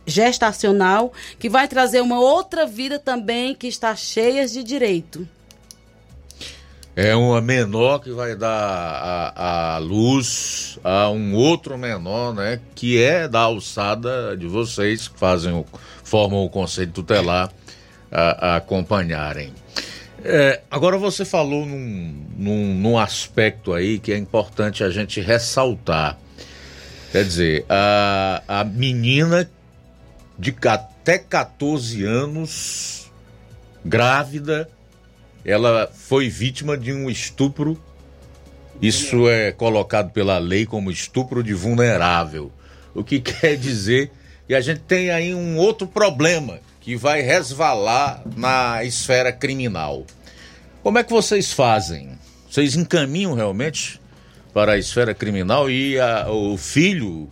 gestacional que vai trazer uma outra vida também que está cheia de direito. É uma menor que vai dar a, a luz a um outro menor, né? Que é da alçada de vocês que fazem o, formam o conselho tutelar a, a acompanharem. É, agora você falou num, num, num aspecto aí que é importante a gente ressaltar. Quer dizer, a, a menina de até 14 anos, grávida, ela foi vítima de um estupro. Isso é colocado pela lei como estupro de vulnerável. O que quer dizer que a gente tem aí um outro problema que vai resvalar na esfera criminal. Como é que vocês fazem? Vocês encaminham realmente para a esfera criminal e a- o filho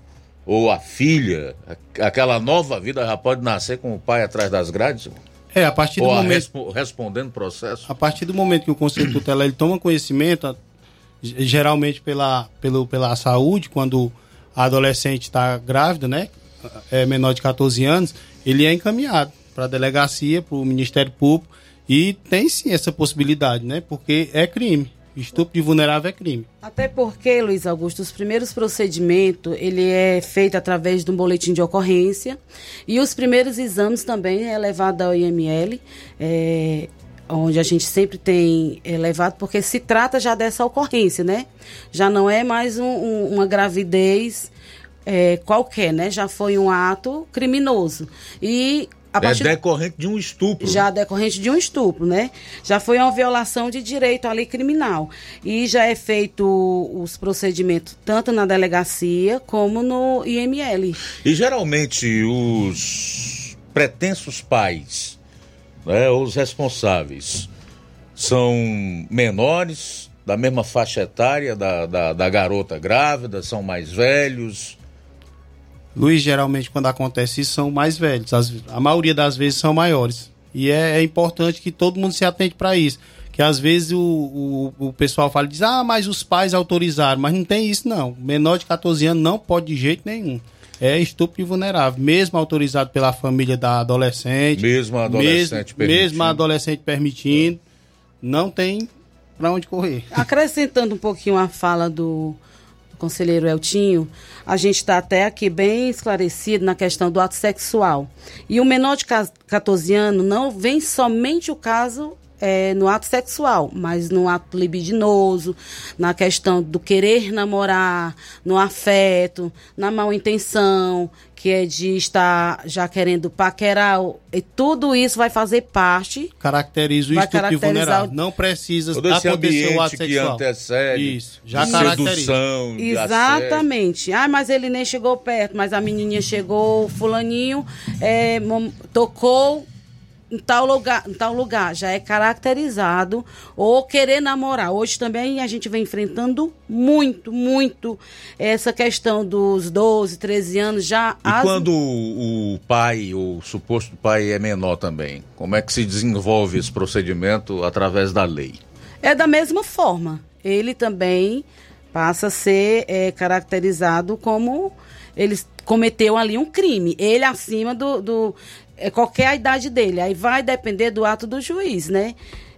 ou a filha, aquela nova vida já pode nascer com o pai atrás das grades? É, a partir do ou momento- respo- respondendo processo? A partir do momento que o Conselho Tutelar ele toma conhecimento, Geralmente pela, pelo, pela saúde, quando a adolescente está grávida, né? É menor de 14 anos, ele é encaminhado para a delegacia, para o Ministério Público. E tem sim essa possibilidade, né? Porque é crime. Estupro de vulnerável é crime. Até porque, Luiz Augusto, os primeiros procedimentos, ele é feito através de um boletim de ocorrência e os primeiros exames também é levado ao IML, é, onde a gente sempre tem é, levado, porque se trata já dessa ocorrência, né? Já não é mais um- um- uma gravidez é, qualquer, né? Já foi um ato criminoso. E a É partir decorrente de um estupro. já decorrente de um estupro, né? Já foi uma violação de direito ali criminal. E já é feito os procedimentos tanto na delegacia como no IML. E geralmente os pretensos pais, né, os responsáveis, são menores, da mesma faixa etária da, da, da garota grávida, são mais velhos. Luiz, geralmente, quando acontece isso, são mais velhos. As- a maioria das vezes são maiores. E é, é importante que todo mundo se atente para isso. Que às vezes o, o, o pessoal fala, diz, ah, mas os pais autorizaram. Mas não tem isso, não. Menor de 14 anos não pode de jeito nenhum. É estupro de vulnerável, mesmo autorizado pela família da adolescente. Mesmo a adolescente mesmo, permitindo. mesmo a adolescente permitindo, não tem para onde correr. Acrescentando um pouquinho a fala do conselheiro Eltinho, a gente está até aqui bem esclarecido na questão do ato sexual. E o menor de ca- 14 anos não vem somente o caso é, no ato sexual, mas no ato libidinoso, na questão do querer namorar, no afeto, na mal intenção, que é de estar já querendo paquerar. E tudo isso vai fazer parte Caracteriza o estupro vulnerável. Não precisa Todo esse acontecer o ato ambiente que sexual. antecede Isso, já de caracteriza. sedução, de assédio. Exatamente. Ah, mas ele nem chegou perto, mas a menininha chegou, o fulaninho é, tocou em tal lugar, em tal lugar, já é caracterizado ou querer namorar. Hoje também a gente vem enfrentando muito, muito essa questão dos 12, 13 anos já E as- quando o pai, o suposto pai é menor também, como é que se desenvolve esse procedimento através da lei? É da mesma forma. Ele também passa a ser é, caracterizado como ele cometeu ali um crime. Ele acima do, do é, qualquer a idade dele. Aí vai depender do ato do juiz, né?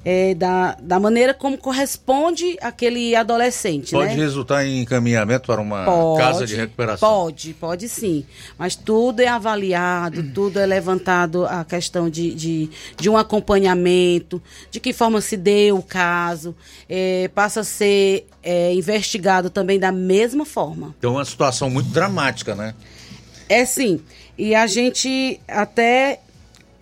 É, da, da maneira como corresponde aquele adolescente, Pode né? resultar em encaminhamento para uma Pode, casa de recuperação? Pode, pode sim. Mas tudo é avaliado, tudo é levantado a questão de, de, de um acompanhamento, de que forma se deu o caso, eh, passa a ser eh, investigado também da mesma forma. Então é uma situação muito dramática, né? É sim. E a gente até.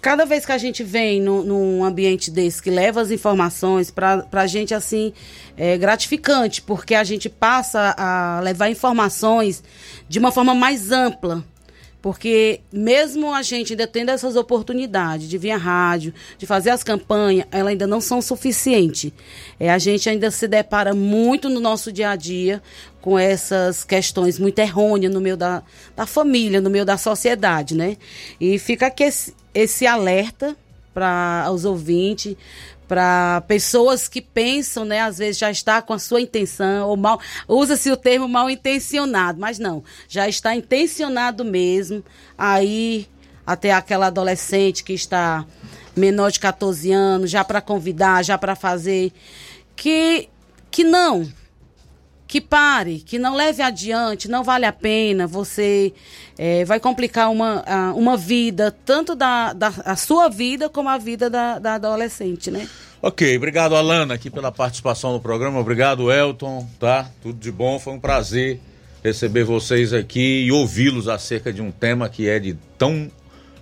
Cada vez que a gente vem no- num ambiente desse que leva as informações, para a gente, assim, é gratificante, porque a gente passa a levar informações de uma forma mais ampla. Porque mesmo a gente ainda tendo essas oportunidades de vir à rádio, de fazer as campanhas, elas ainda não são suficientes. É, a gente ainda se depara muito no nosso dia a dia com essas questões muito errôneas no meio da, da família, no meio da sociedade, né? E fica aqui esse, esse alerta para os ouvintes, para pessoas que pensam, né, às vezes já está com a sua intenção, ou mal, usa-se o termo mal intencionado, mas não, já está intencionado mesmo, aí até aquela adolescente que está menor de 14 anos, já para convidar, já para fazer, que, que não, que pare, que não leve adiante, não vale a pena, você eh, vai complicar uma, uma vida, tanto da, da a sua vida como a vida da, da adolescente, né? Ok, obrigado Alana aqui pela participação no programa, obrigado Elton, tá? Tudo de bom, foi um prazer receber vocês aqui e ouvi-los acerca de um tema que é de tão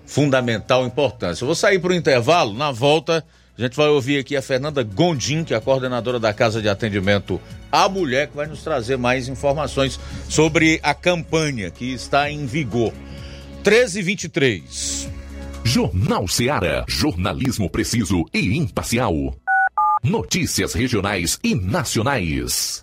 fundamental importância. Eu vou sair para o intervalo, na volta a gente vai ouvir aqui a Fernanda Gondim, que é a coordenadora da Casa de Atendimento à Mulher, que vai nos trazer mais informações sobre a campanha que está em vigor. 1323. Jornal Seara. Jornalismo preciso e imparcial. Notícias regionais e nacionais.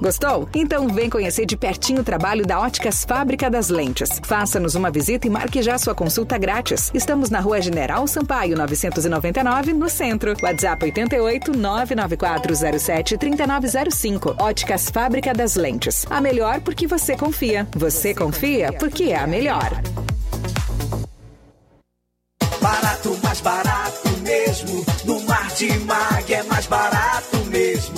Gostou? Então vem conhecer de pertinho o trabalho da Óticas Fábrica das Lentes. Faça-nos uma visita e marque já sua consulta grátis. Estamos na Rua General Sampaio, 999, no centro. WhatsApp 88 99407 3905. Óticas Fábrica das Lentes. A melhor porque você confia. Você confia porque é a melhor. Barato, mais barato mesmo. No Martimag é mais barato mesmo.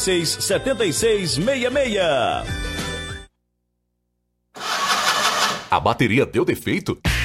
76 7666. A bateria deu defeito?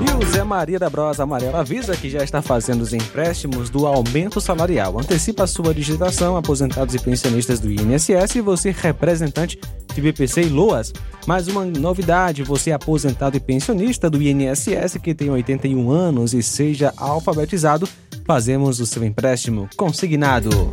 E o Zé Maria da Brosa Amarela avisa que já está fazendo os empréstimos do aumento salarial. Antecipa a sua digitação, aposentados e pensionistas do INSS e você, representante de BPC e Loas. Mais uma novidade, você aposentado e pensionista do INSS que tem 81 anos e seja alfabetizado, fazemos o seu empréstimo consignado.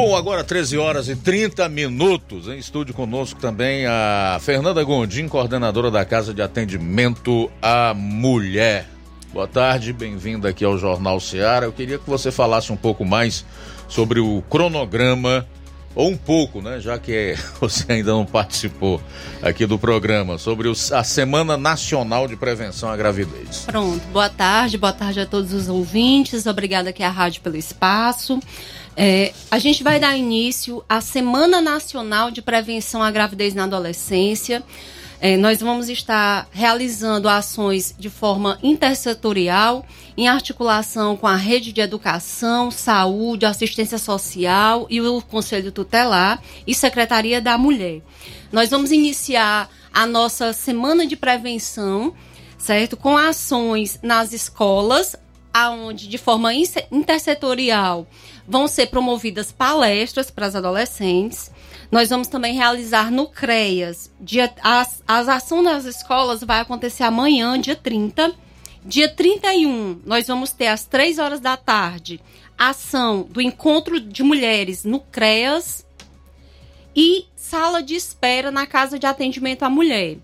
Bom, agora 13 horas e 30 minutos. Em estúdio conosco também a Fernanda Gondim, coordenadora da Casa de Atendimento à Mulher. Boa tarde, bem-vinda aqui ao Jornal Ceará. Eu queria que você falasse um pouco mais sobre o cronograma, ou um pouco, né, já que você ainda não participou aqui do programa, sobre a Semana Nacional de Prevenção à Gravidez. Pronto, boa tarde, boa tarde a todos os ouvintes. Obrigada aqui à rádio pelo espaço. É, a gente vai dar início à Semana Nacional de Prevenção à Gravidez na Adolescência. É, nós vamos estar realizando ações de forma intersetorial, em articulação com a Rede de Educação, Saúde, Assistência Social e o Conselho Tutelar e Secretaria da Mulher. Nós vamos iniciar a nossa Semana de Prevenção certo? Com ações nas escolas, aonde de forma intersetorial vão ser promovidas palestras para as adolescentes. Nós vamos também realizar no CREAS. Dia, as, as ações nas escolas vai acontecer amanhã, dia 30. Dia 31, nós vamos ter às 3 horas da tarde ação do encontro de mulheres no CREAS e sala de espera na Casa de Atendimento à Mulher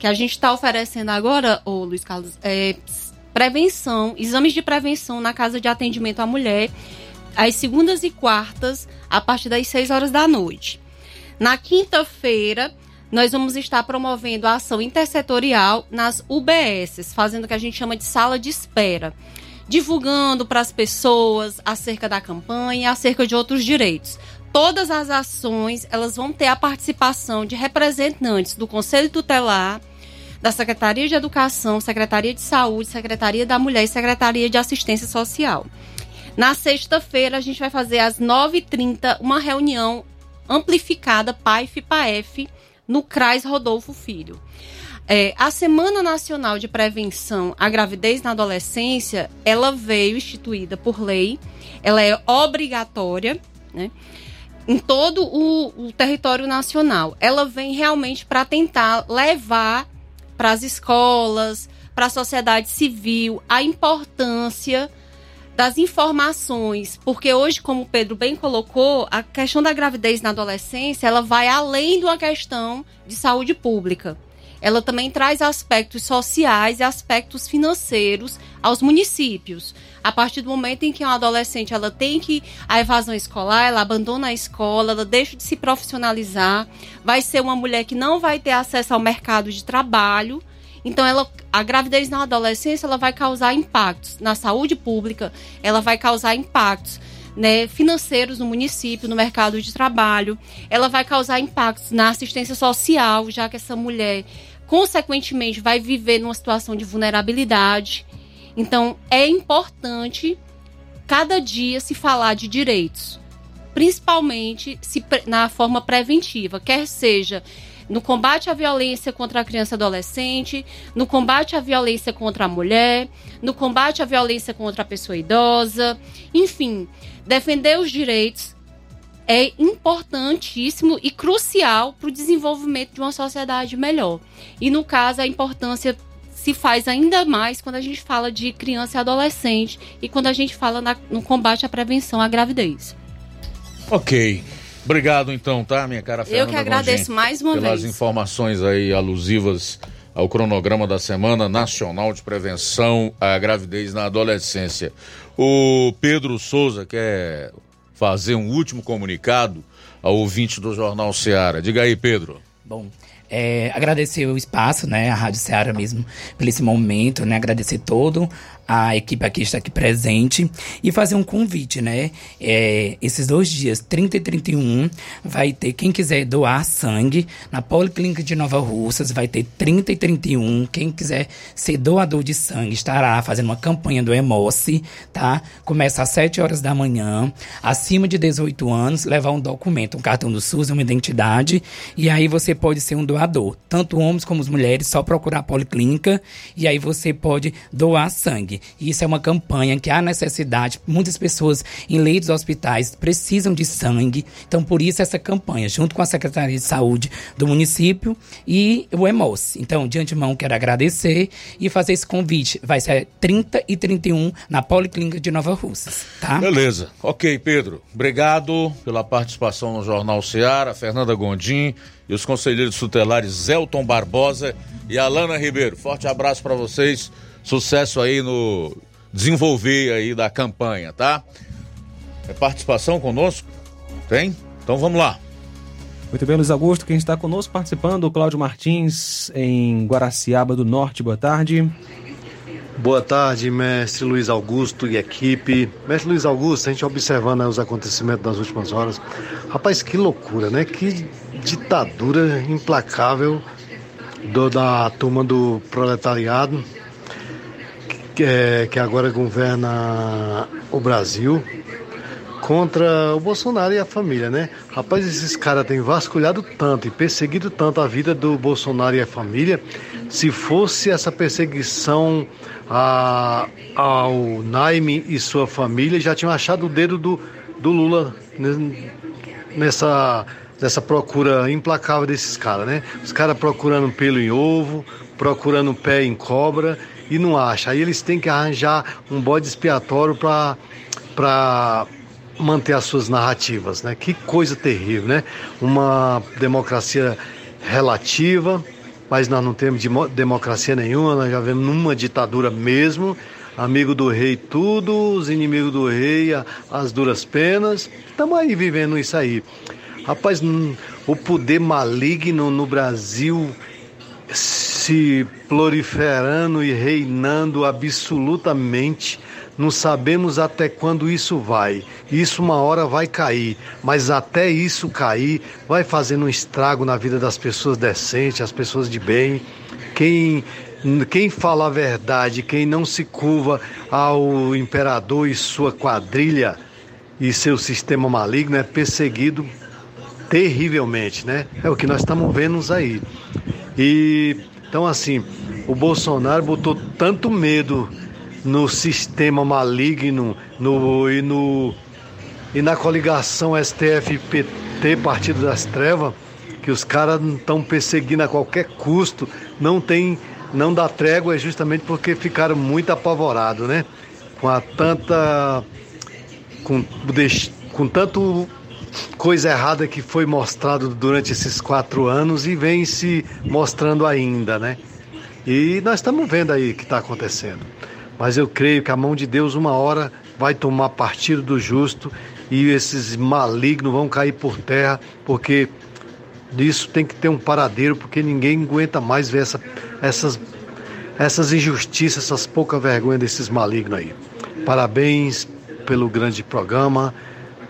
que a gente está oferecendo agora, ô Luiz Carlos, é prevenção, exames de prevenção na casa de atendimento à mulher, às segundas e quartas, a partir das 6 horas da noite. Na quinta-feira, nós vamos estar promovendo a ação intersetorial nas UBSs, fazendo o que a gente chama de sala de espera, divulgando para as pessoas acerca da campanha, acerca de outros direitos. Todas as ações, elas vão ter a participação de representantes do Conselho Tutelar, da Secretaria de Educação, Secretaria de Saúde, Secretaria da Mulher e Secretaria de Assistência Social. Na sexta-feira, a gente vai fazer às 9h30 uma reunião amplificada PAIF-PAF no CRAS Rodolfo Filho. É, a Semana Nacional de Prevenção à Gravidez na Adolescência, ela veio instituída por lei, ela é obrigatória, né? em todo o, o território nacional. Ela vem realmente para tentar levar para as escolas, para a sociedade civil, a importância das informações, porque hoje, como o Pedro bem colocou, a questão da gravidez na adolescência, ela vai além de uma questão de saúde pública. Ela também traz aspectos sociais e aspectos financeiros aos municípios. A partir do momento em que uma adolescente ela tem que a evasão escolar, ela abandona a escola, ela deixa de se profissionalizar, vai ser uma mulher que não vai ter acesso ao mercado de trabalho. Então, ela, a gravidez na adolescência ela vai causar impactos na saúde pública, ela vai causar impactos né, financeiros no município, no mercado de trabalho, ela vai causar impactos na assistência social, já que essa mulher, consequentemente, vai viver numa situação de vulnerabilidade. Então, é importante cada dia se falar de direitos, principalmente se, na forma preventiva, quer seja no combate à violência contra a criança e adolescente, no combate à violência contra a mulher, no combate à violência contra a pessoa idosa, enfim, defender os direitos é importantíssimo e crucial para o desenvolvimento de uma sociedade melhor. E no caso, a importância se faz ainda mais quando a gente fala de criança e adolescente e quando a gente fala na, no combate à prevenção à gravidez. Ok. Obrigado então, tá, minha cara Fernanda Eu que agradeço Gondim, mais uma pelas vez. informações aí alusivas ao cronograma da Semana Nacional de Prevenção à Gravidez na Adolescência. O Pedro Souza quer fazer um último comunicado ao ouvinte do Jornal Seara. Diga aí, Pedro. Bom, é, agradecer o espaço, né, a Rádio Ceará mesmo, por esse momento, né, agradecer todo a equipe aqui está aqui presente e fazer um convite, né? É, esses dois dias, 30 e 31, vai ter quem quiser doar sangue na Policlínica de Nova Russas, vai ter 30 e 31. Quem quiser ser doador de sangue estará fazendo uma campanha do Emoce, tá? Começa às 7 horas da manhã, acima de 18 anos, levar um documento, um cartão do SUS, uma identidade, e aí você pode ser um doador, tanto homens como mulheres, só procurar a Policlínica e aí você pode doar sangue. Isso é uma campanha que há necessidade. Muitas pessoas em leitos hospitais precisam de sangue. Então, por isso, essa campanha, junto com a Secretaria de Saúde do município e o EMOS. Então, de antemão, quero agradecer e fazer esse convite. Vai ser 30 e 31 na Policlínica de Nova Russas, tá? Beleza. Ok, Pedro. Obrigado pela participação no Jornal Seara, Fernanda Gondim e os conselheiros tutelares Zelton Barbosa e Alana Ribeiro. Forte abraço para vocês. Sucesso aí no desenvolver aí da campanha, tá? É participação conosco? Tem? Então vamos lá. Muito bem, Luiz Augusto, quem está conosco participando, o Cláudio Martins, em Guaraciaba do Norte. Boa tarde. Boa tarde, mestre Luiz Augusto e equipe. Mestre Luiz Augusto, a gente observando né, os acontecimentos das últimas horas. Rapaz, que loucura, né? Que ditadura implacável do, da turma do proletariado que, é, que agora governa o Brasil contra o Bolsonaro e a família, né? Rapaz, esses caras têm vasculhado tanto e perseguido tanto a vida do Bolsonaro e a família. Se fosse essa perseguição a, ao Naime e sua família, já tinham achado o dedo do, do Lula nessa, nessa procura implacável desses caras, né? Os caras procurando pelo em ovo, procurando pé em cobra e não acha. Aí eles têm que arranjar um bode expiatório para manter as suas narrativas, né? Que coisa terrível, né? Uma democracia relativa, mas nós não temos democracia nenhuma, nós já vemos numa ditadura mesmo, amigo do rei tudo, os inimigos do rei, as duras penas, estamos aí vivendo isso aí. Rapaz, o poder maligno no Brasil se proliferando e reinando absolutamente. Não sabemos até quando isso vai. Isso uma hora vai cair, mas até isso cair, vai fazendo um estrago na vida das pessoas decentes, as pessoas de bem. Quem quem fala a verdade, quem não se curva ao imperador e sua quadrilha e seu sistema maligno é perseguido terrivelmente, né? É o que nós estamos vendo aí. E então assim, o Bolsonaro botou tanto medo no sistema maligno no, e, no, e na coligação STF-PT, Partido das Trevas, que os caras estão perseguindo a qualquer custo, não tem, não dá trégua, é justamente porque ficaram muito apavorados, né? Com a tanta. com, com tanto coisa errada que foi mostrado durante esses quatro anos e vem se mostrando ainda, né? E nós estamos vendo aí o que está acontecendo. Mas eu creio que a mão de Deus, uma hora, vai tomar partido do justo e esses malignos vão cair por terra, porque nisso tem que ter um paradeiro, porque ninguém aguenta mais ver essa, essas, essas injustiças, essas pouca vergonha desses malignos aí. Parabéns pelo grande programa.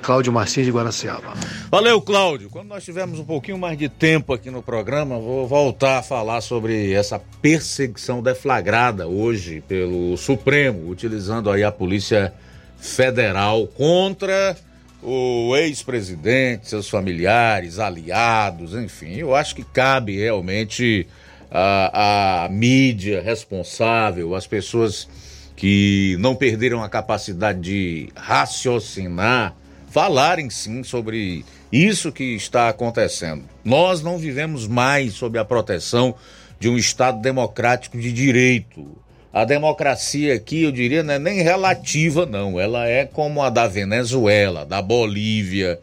Cláudio Martins de Guaraciaba. Valeu, Cláudio. Quando nós tivermos um pouquinho mais de tempo aqui no programa, vou voltar a falar sobre essa perseguição deflagrada hoje pelo Supremo, utilizando aí a Polícia Federal contra o ex-presidente, seus familiares, aliados, enfim. Eu acho que cabe realmente a, a mídia responsável, as pessoas que não perderam a capacidade de raciocinar, falarem sim sobre isso que está acontecendo. Nós não vivemos mais sob a proteção de um Estado democrático de direito. A democracia aqui, eu diria, não é nem relativa, não. Ela é como a da Venezuela, da Bolívia.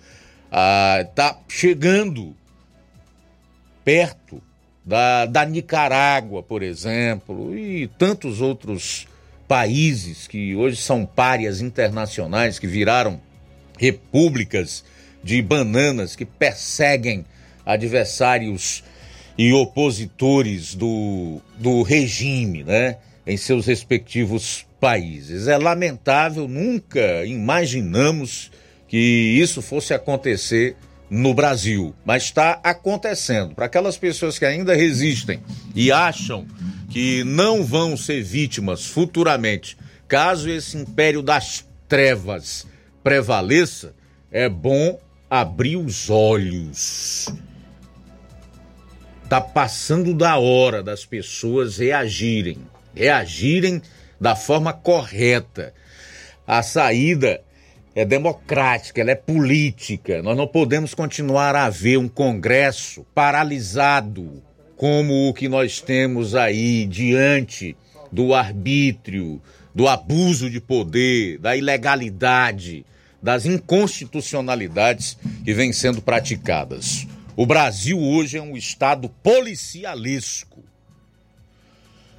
Está chegando perto da, da Nicarágua, por exemplo, e tantos outros países que hoje são párias internacionais, que viraram repúblicas de bananas, que perseguem adversários e opositores do, do regime, né? Em seus respectivos países. É lamentável, nunca imaginamos que isso fosse acontecer no Brasil, mas está acontecendo. Para aquelas pessoas que ainda resistem e acham que não vão ser vítimas futuramente, caso esse império das trevas prevaleça, é bom abrir os olhos. Tá passando da hora das pessoas reagirem, reagirem da forma correta. A saída é democrática, ela é política. Nós não podemos continuar a ver um Congresso paralisado como o que nós temos aí diante do arbítrio, do abuso de poder, da ilegalidade, das inconstitucionalidades que vêm sendo praticadas. O Brasil hoje é um estado policialesco.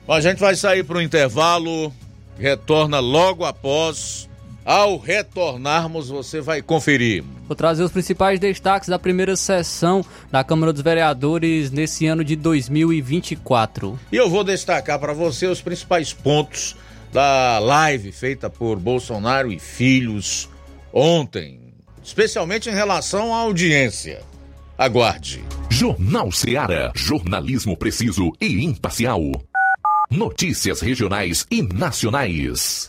Bom, a gente vai sair para o intervalo, retorna logo após. Ao retornarmos, você vai conferir. Vou trazer os principais destaques da primeira sessão da Câmara dos Vereadores nesse ano de 2024. E eu vou destacar para você os principais pontos da live feita por Bolsonaro e Filhos ontem, especialmente em relação à audiência. Aguarde. Jornal Seara. Jornalismo preciso e imparcial. Notícias regionais e nacionais.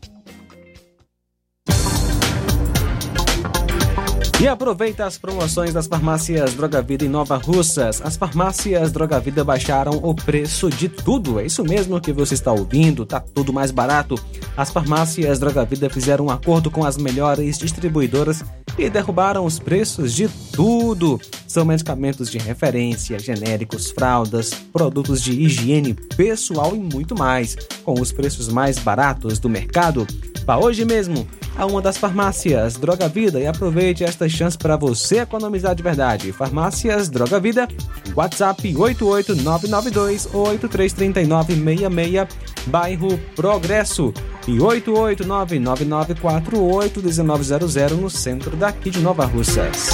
E aproveita as promoções das farmácias Droga Vida em Nova Russas. As farmácias Droga Vida baixaram o preço de tudo. É isso mesmo que você está ouvindo, tá tudo mais barato. As farmácias Droga Vida fizeram um acordo com as melhores distribuidoras e derrubaram os preços de tudo. São medicamentos de referência, genéricos, fraldas, produtos de higiene pessoal e muito mais, com os preços mais baratos do mercado. Vá hoje mesmo a uma das farmácias Droga Vida e aproveite esta chance para você economizar de verdade. Farmácias Droga Vida, WhatsApp 88992833966, bairro Progresso e 88999481900 no centro daqui de Nova Russas.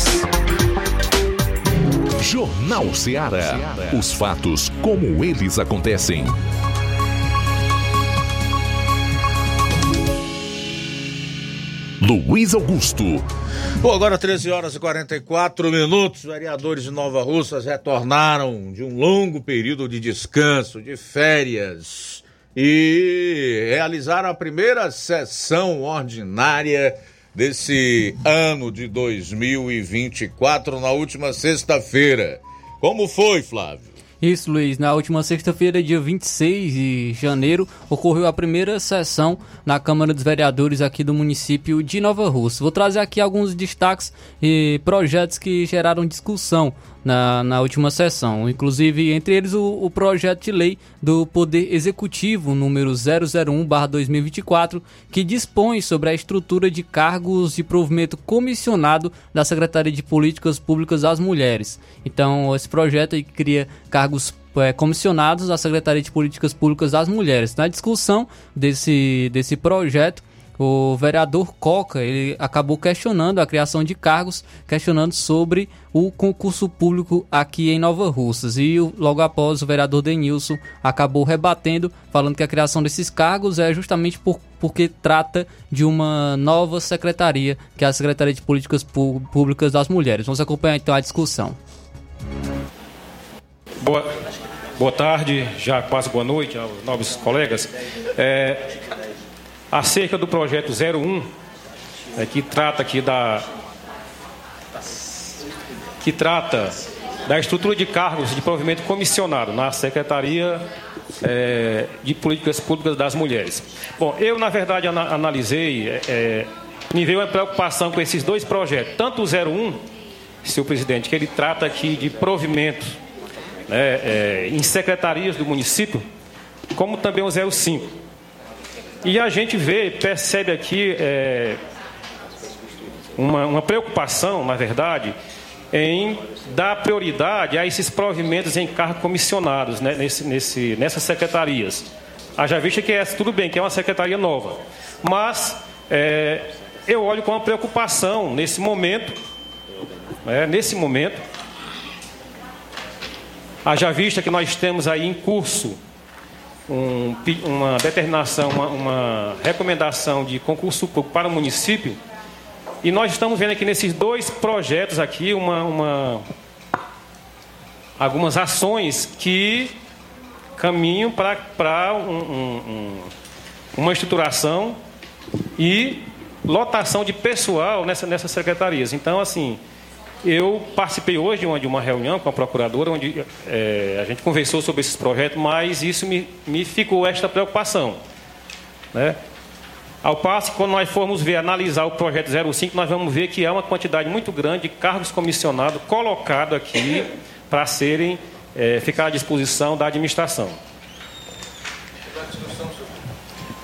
Jornal Ceará. Os fatos como eles acontecem. Luiz Augusto. Bom, agora 13 horas e 44 minutos. Vereadores de Nova Russas retornaram de um longo período de descanso, de férias, e realizaram a primeira sessão ordinária desse ano de 2024 na última sexta-feira. Como foi, Flávio? Isso, Luiz. Na última sexta-feira, dia 26 de janeiro, ocorreu a primeira sessão na Câmara dos Vereadores aqui do município de Nova Rússia. Vou trazer aqui alguns destaques e projetos que geraram discussão na, na última sessão. Inclusive, entre eles, o, o projeto de lei do Poder Executivo número 001-2024, que dispõe sobre a estrutura de cargos de provimento comissionado da Secretaria de Políticas Públicas às Mulheres. Então, esse projeto aí cria cargos é, comissionados da Secretaria de Políticas Públicas das Mulheres. Na discussão desse, desse projeto, o vereador Coca ele acabou questionando a criação de cargos, questionando sobre o concurso público aqui em Nova Russas. E logo após, o vereador Denilson acabou rebatendo, falando que a criação desses cargos é justamente por, porque trata de uma nova secretaria, que é a Secretaria de Políticas Públicas das Mulheres. Vamos acompanhar então a discussão. Boa, boa tarde, já quase boa noite aos nobres colegas. É, acerca do projeto 01, é, que trata aqui da que trata da estrutura de cargos de provimento comissionado na Secretaria é, de Políticas Públicas das Mulheres. Bom, eu, na verdade, ana analisei, é, é me veio uma preocupação com esses dois projetos, tanto o 01, senhor presidente, que ele trata aqui de provimento né, é, em secretarias do município, como também o 05. E a gente vê, percebe aqui é, uma, uma preocupação, na verdade, em dar prioridade a esses provimentos em cargos comissionados né, nesse, nesse, nessas secretarias. Haja vista que é tudo bem, que é uma secretaria nova. Mas é, eu olho com uma preocupação nesse momento, né, nesse momento, haja vista que nós temos aí em curso um, uma determinação, uma, uma recomendação de concurso público para o município, e nós estamos vendo aqui nesses dois projetos aqui uma, uma algumas ações que caminham para um, um, uma estruturação e lotação de pessoal nessa, nessas secretarias. Então, assim, eu participei hoje de uma, reunião com a procuradora, onde é, a gente conversou sobre esses projetos, mas isso me, me ficou esta preocupação. Né? Ao passo que, quando nós formos ver, analisar o projeto 05, nós vamos ver que há uma quantidade muito grande de cargos comissionados colocados aqui para serem, é, ficar à disposição da administração.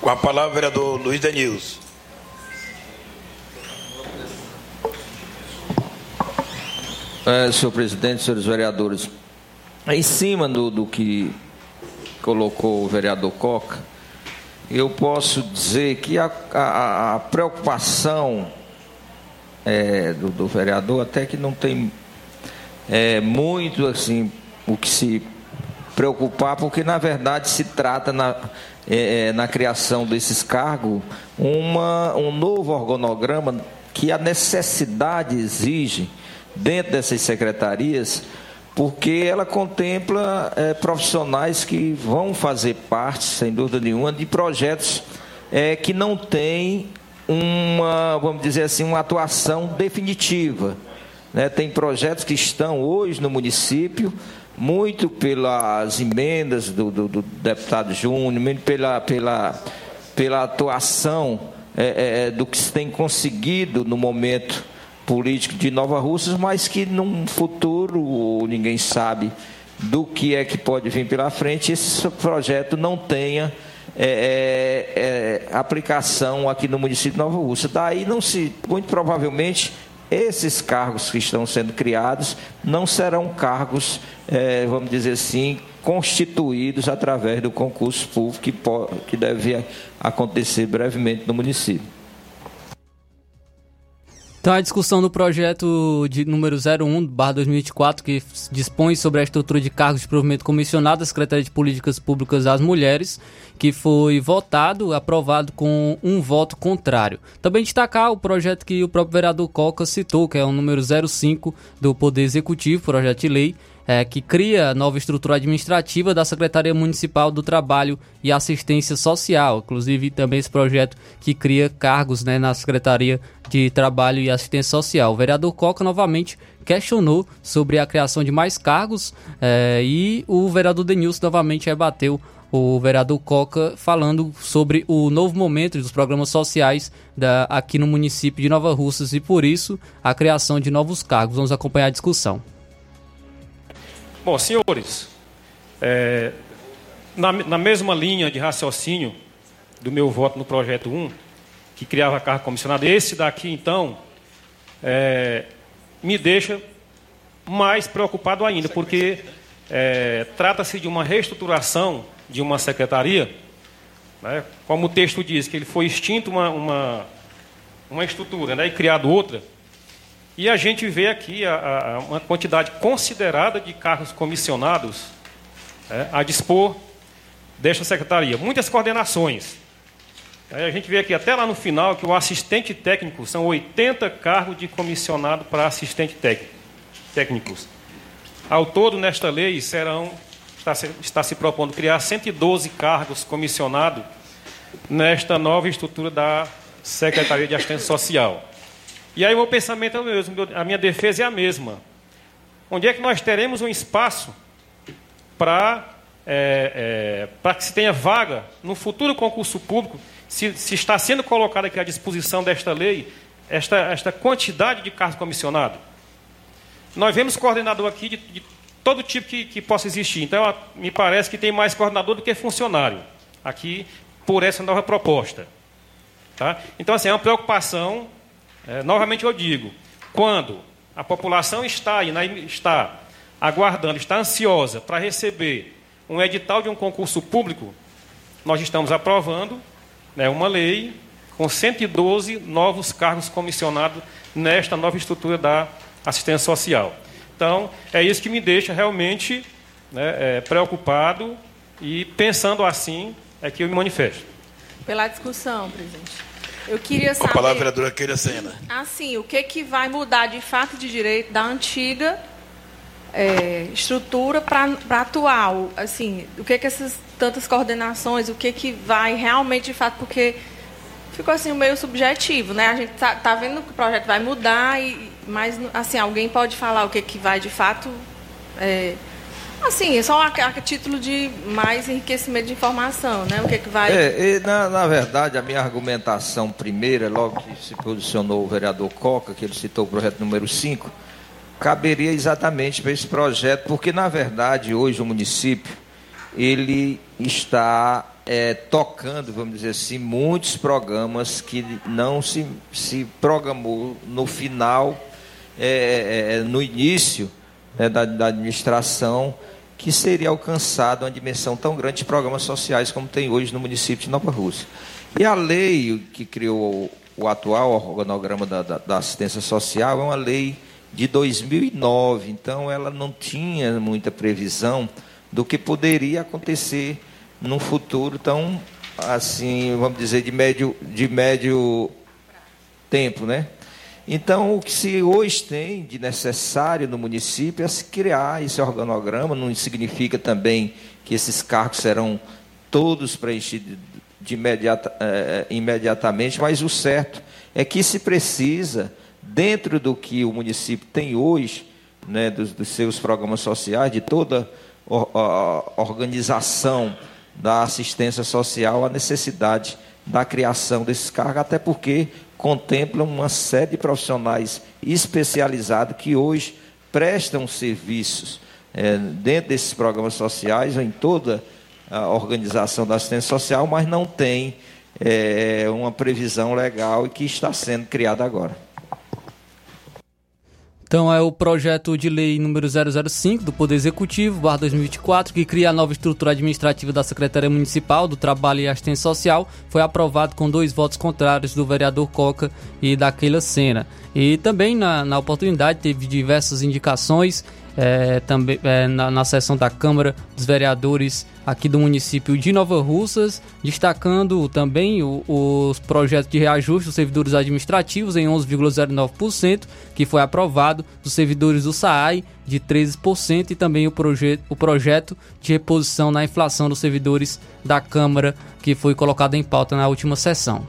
Com a palavra, vereador Luiz Denilson. É, senhor presidente, senhores vereadores, em cima do, do que colocou o vereador Coca, eu posso dizer que a, a, a preocupação é, do, do, vereador até que não tem é, muito assim o que se preocupar, porque na verdade se trata na, é, é na criação desses cargos uma, um novo organograma que a necessidade exige dentro dessas secretarias, porque ela contempla é, profissionais que vão fazer parte, sem dúvida nenhuma, de projetos é, que não têm uma, vamos dizer assim, uma atuação definitiva. Né? Tem projetos que estão hoje no município, muito pelas emendas do, do, do deputado Júnior, muito pela, pela pela atuação é, do que se tem conseguido no momento político de Nova Russas, mas que num futuro ninguém sabe do que é que pode vir pela frente, esse projeto não tenha é, é, é, aplicação aqui no município de Nova Rússia. Daí não se, muito provavelmente, esses cargos que estão sendo criados não serão cargos, é, vamos dizer assim, constituídos através do concurso público que, pode, que deve acontecer brevemente no município. Então, a discussão do projeto de número 01/2024 que dispõe sobre a estrutura de cargos de provimento comissionado da Secretaria de Políticas Públicas das Mulheres, que foi votado, aprovado com um voto contrário. Também destacar o projeto que o próprio vereador Coca citou, que é o número 05 do Poder Executivo, projeto de lei, é, que cria nova estrutura administrativa da Secretaria Municipal do Trabalho e Assistência Social. Inclusive, também esse projeto que cria cargos né, na Secretaria de Trabalho e Assistência Social. O vereador Coca novamente questionou sobre a criação de mais cargos é, e o vereador Denilson novamente rebateu o vereador Coca falando sobre o novo momento dos programas sociais da, aqui no município de Nova Russas e por isso a criação de novos cargos. Vamos acompanhar a discussão. Bom, senhores, é, na, na, mesma linha de raciocínio do meu voto no projeto 1, que criava a carga comissionada, esse daqui, então, é, me deixa mais preocupado ainda, porque é, trata-se de uma reestruturação de uma secretaria, né, como o texto diz, que ele foi extinto uma, uma, uma estrutura né, e criado outra. E a gente vê aqui a, a, uma quantidade considerada de cargos comissionados é, a dispor desta secretaria. Muitas coordenações. É, a gente vê aqui até lá no final que o assistente técnico são 80 cargos de comissionado para assistente técnico, técnicos. Ao todo, nesta lei, serão, está, se, está se propondo criar 112 cargos comissionados nesta nova estrutura da Secretaria de Assistência Social. E aí o meu pensamento é o mesmo, a minha defesa é a mesma. Onde é que nós teremos um espaço para é, é, para que se tenha vaga no futuro concurso público, se, se, está sendo colocada aqui à disposição desta lei esta, esta quantidade de cargos comissionados? Nós vemos coordenador aqui de, de todo tipo que, que, possa existir. Então, me parece que tem mais coordenador do que funcionário aqui por essa nova proposta. Tá? Então, assim, é uma preocupação é, novamente eu digo, quando a população está, está aguardando, está ansiosa para receber um edital de um concurso público, nós estamos aprovando né, uma lei com 112 novos cargos comissionados nesta nova estrutura da assistência social. Então, é isso que me deixa realmente né, é, preocupado e pensando assim é que eu me manifesto. Pela discussão, presidente. Eu queria saber. A palavra, vereadora Keira Sena. Assim, o que, que vai mudar de fato de direito da antiga é, estrutura para a atual? Assim, o que, que essas tantas coordenações, o que, que vai realmente de fato, porque ficou assim meio subjetivo, né? A gente tá, tá vendo que o projeto vai mudar, e, mas assim, alguém pode falar o que, que vai de fato. É, Assim, é só a, a, título de mais enriquecimento de informação, né? O que, é que vai. É, na, na, verdade, a minha argumentação primeira, logo que se posicionou o vereador Coca, que ele citou o projeto número 5, caberia exatamente para esse projeto, porque na verdade hoje o município ele está é, tocando, vamos dizer assim, muitos programas que não se, se programou no final, é, é, no início né, da, da administração que seria alcançado uma dimensão tão grande de programas sociais como tem hoje no município de Nova Rússia. E a lei que criou o atual organograma da, da, da assistência social é uma lei de 2009, então ela não tinha muita previsão do que poderia acontecer num futuro tão assim, vamos dizer, de médio, de médio tempo, né? Então, o que se hoje tem de necessário no município é se criar esse organograma, não significa também que esses cargos serão todos preenchidos de imediata, eh, imediatamente, mas o certo é que se precisa, dentro do que o município tem hoje, né, dos, dos seus programas sociais, de toda a organização da assistência social, a necessidade da criação desses cargos, até porque contemplam uma série de profissionais especializados que hoje prestam serviços é, dentro desses programas sociais, em toda a organização da assistência social, mas não tem é, uma previsão legal e que está sendo criada agora. Então é o projeto de lei número 005 do Poder Executivo, barra 2024, que cria a nova estrutura administrativa da Secretaria Municipal do Trabalho e Assistência Social, foi aprovado com dois votos contrários do vereador Coca e da Keila Sena. E também na, na oportunidade teve diversas indicações é, também é, na, na sessão da Câmara dos Vereadores aqui do município de Nova Russas, destacando também o, os projetos de reajuste dos servidores administrativos em 11,09%, que foi aprovado, dos servidores do SAAI de 13% e também o, proje o projeto de reposição na inflação dos servidores da Câmara, que foi colocado em pauta na última sessão.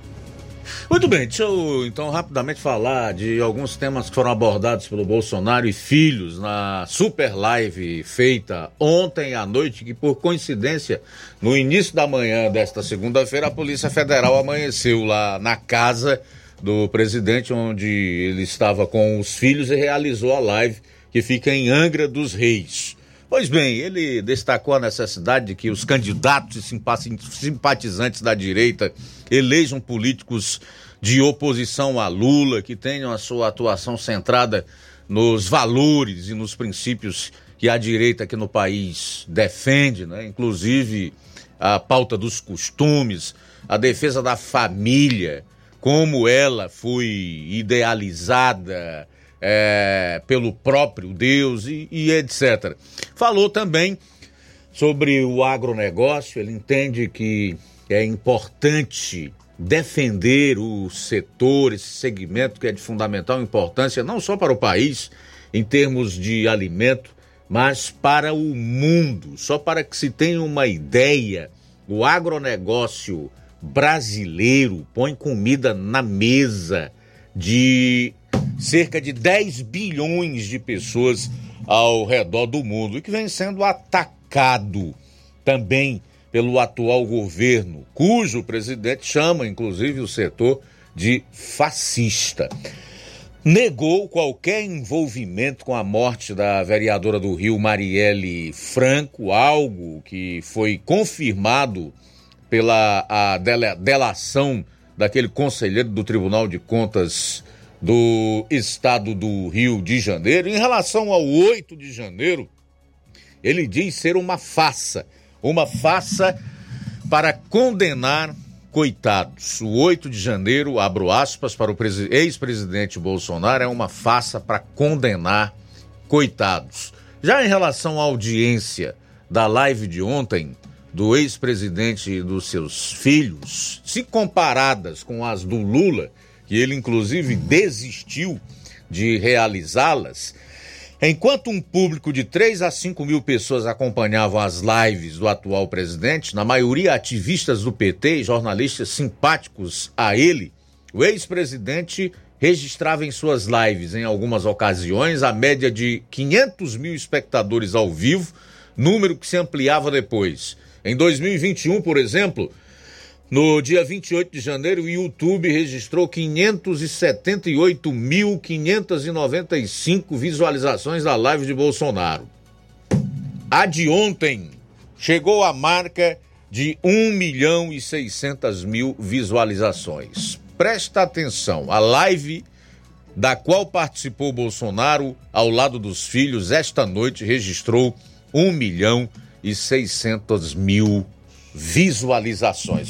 Muito bem, deixa eu então rapidamente falar de alguns temas que foram abordados pelo Bolsonaro e filhos na super live feita ontem à noite, que por coincidência, no início da manhã desta segunda-feira, a Polícia Federal amanheceu lá na casa do presidente, onde ele estava com os filhos e realizou a live que fica em Angra dos Reis. Pois bem, ele destacou a necessidade de que os candidatos e simpatizantes da direita elejam políticos de oposição a Lula, que tenham a sua atuação centrada nos valores e nos princípios que a direita aqui no país defende, né? inclusive a pauta dos costumes, a defesa da família, como ela foi idealizada é, pelo próprio Deus e, e etc. Falou também sobre o agronegócio, ele entende que é importante defender o setor, esse segmento que é de fundamental importância, não só para o país, em termos de alimento, mas para o mundo. Só para que se tenha uma ideia, o agronegócio brasileiro põe comida na mesa de cerca de 10 bilhões de pessoas ao redor do mundo e que vem sendo atacado também pelo atual governo, cujo presidente chama inclusive o setor de fascista. Negou qualquer envolvimento com a morte da vereadora do Rio, Marielle Franco, algo que foi confirmado pela a delação daquele conselheiro do Tribunal de Contas do estado do Rio de Janeiro. Em relação ao 8 de janeiro, ele diz ser uma farsa, uma farsa para condenar coitados. O 8 de janeiro, abro aspas, para o ex-presidente Bolsonaro, é uma farsa para condenar coitados. Já em relação à audiência da live de ontem do ex-presidente e dos seus filhos, se comparadas com as do Lula, que ele inclusive desistiu de realizá-las, enquanto um público de 3 a 5 mil pessoas acompanhavam as lives do atual presidente, na maioria ativistas do PT e jornalistas simpáticos a ele, o ex-presidente registrava em suas lives, em algumas ocasiões, a média de 500 mil espectadores ao vivo, número que se ampliava depois. Em 2021, por exemplo, no dia 28 de janeiro, o YouTube registrou 578.595 visualizações da live de Bolsonaro. A de ontem chegou à marca de 1 milhão e 600 mil visualizações. Presta atenção, a live da qual participou Bolsonaro ao lado dos filhos esta noite registrou 1 milhão e 600 mil visualizações.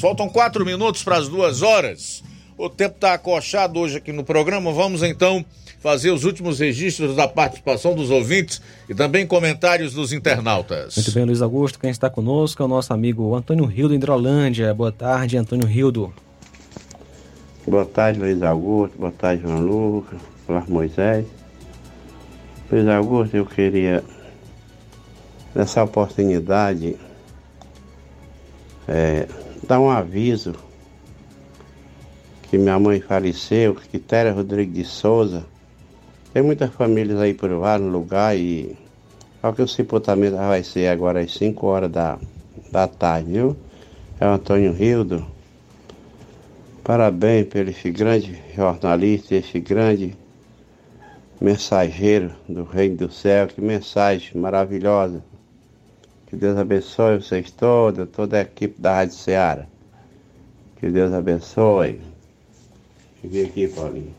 Faltam quatro minutos para as duas horas. O tempo está acochado hoje aqui no programa. Vamos então fazer os últimos registros da participação dos ouvintes e também comentários dos internautas. Muito bem, Luiz Augusto. Quem está conosco é o nosso amigo Antônio Rildo, Hidrolândia. Boa tarde, Antônio Rildo. Boa tarde, Luiz Augusto. Boa tarde, João Lucas. Olá, Moisés. Luiz Augusto, eu queria, nessa oportunidade, é, dar um aviso que minha mãe faleceu, Quitéria Rodrigues de Souza. Tem muitas famílias aí por lá no lugar e só que o sepultamento vai ser agora às 5 horas da, da tarde, viu? É o Antônio Rildo. Parabéns pelo esse grande jornalista, esse grande mensageiro do Reino do Céu. Que mensagem maravilhosa. Que Deus abençoe vocês todos, toda a equipe da Rádio Ceará. Que Deus abençoe. Vem aqui, Paulinho.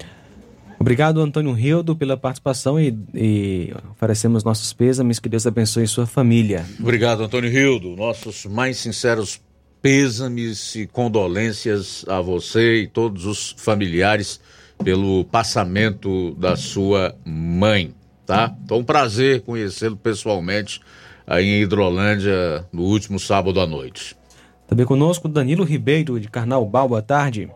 Obrigado, Antônio Rildo, pela participação e, e oferecemos nossos pêsames. Que Deus abençoe sua família. Obrigado, Antônio Rildo. Nossos mais sinceros pêsames e condolências a você e todos os familiares pelo passamento da sua mãe, tá? Então, um prazer conhecê-lo pessoalmente aí em Hidrolândia no último sábado à noite. Também conosco Danilo Ribeiro, de Carnaubal. Boa tarde.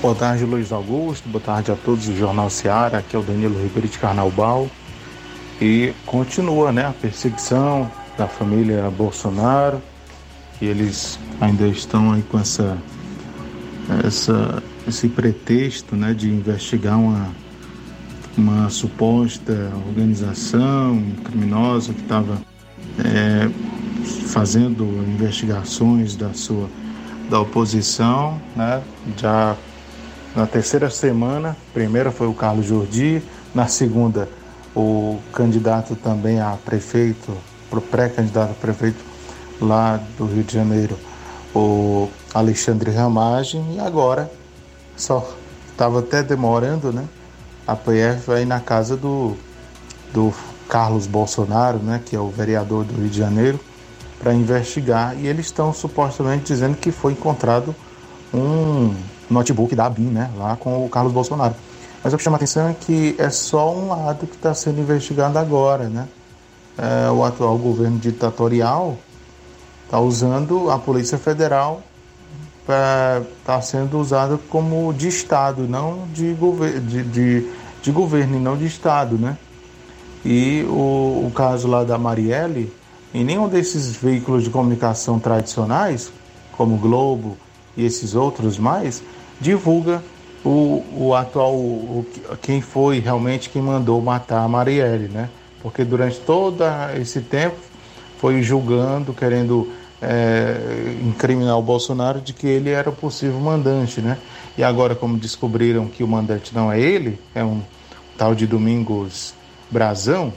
Boa tarde, Luiz Augusto. Boa tarde a todos do Jornal Seara. Aqui é o Danilo Ribeiro de Carnaubal. E continua né, a perseguição da família Bolsonaro. E eles ainda estão aí com essa, essa, esse pretexto né, de investigar uma, uma suposta organização criminosa que estava é, fazendo investigações da sua da oposição, né? Já na terceira semana, primeira foi o Carlos Jordi, na segunda o candidato também a prefeito, pré-candidato a prefeito lá do Rio de Janeiro, o Alexandre Ramagem, e agora só estava até demorando, né? A PF vai na casa do, do Carlos Bolsonaro, né, que é o vereador do Rio de Janeiro, para investigar e eles estão supostamente dizendo que foi encontrado um notebook da BIM, né, lá com o Carlos Bolsonaro. Mas o que chama a atenção é que é só um lado que está sendo investigado agora, né? É, o atual governo ditatorial está usando a Polícia Federal está sendo usada como de Estado, não de, gover de, de, de, governo e não de Estado, né? E o, o caso lá da Marielle, em nenhum desses veículos de comunicação tradicionais, como Globo e esses outros mais, divulga o, o atual, o, quem foi realmente quem mandou matar a Marielle, né? Porque durante todo esse tempo foi julgando, querendo é, incriminar o Bolsonaro de que ele era o possível mandante, né? E agora, como descobriram que o mandante não é ele, é um tal de Domingos Brazão,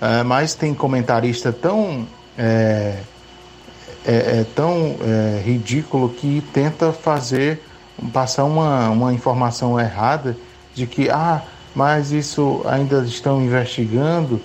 é, mas tem comentarista tão é, é, é tão é, ridículo que tenta fazer passar uma, uma informação errada de que ah, mas isso ainda estão investigando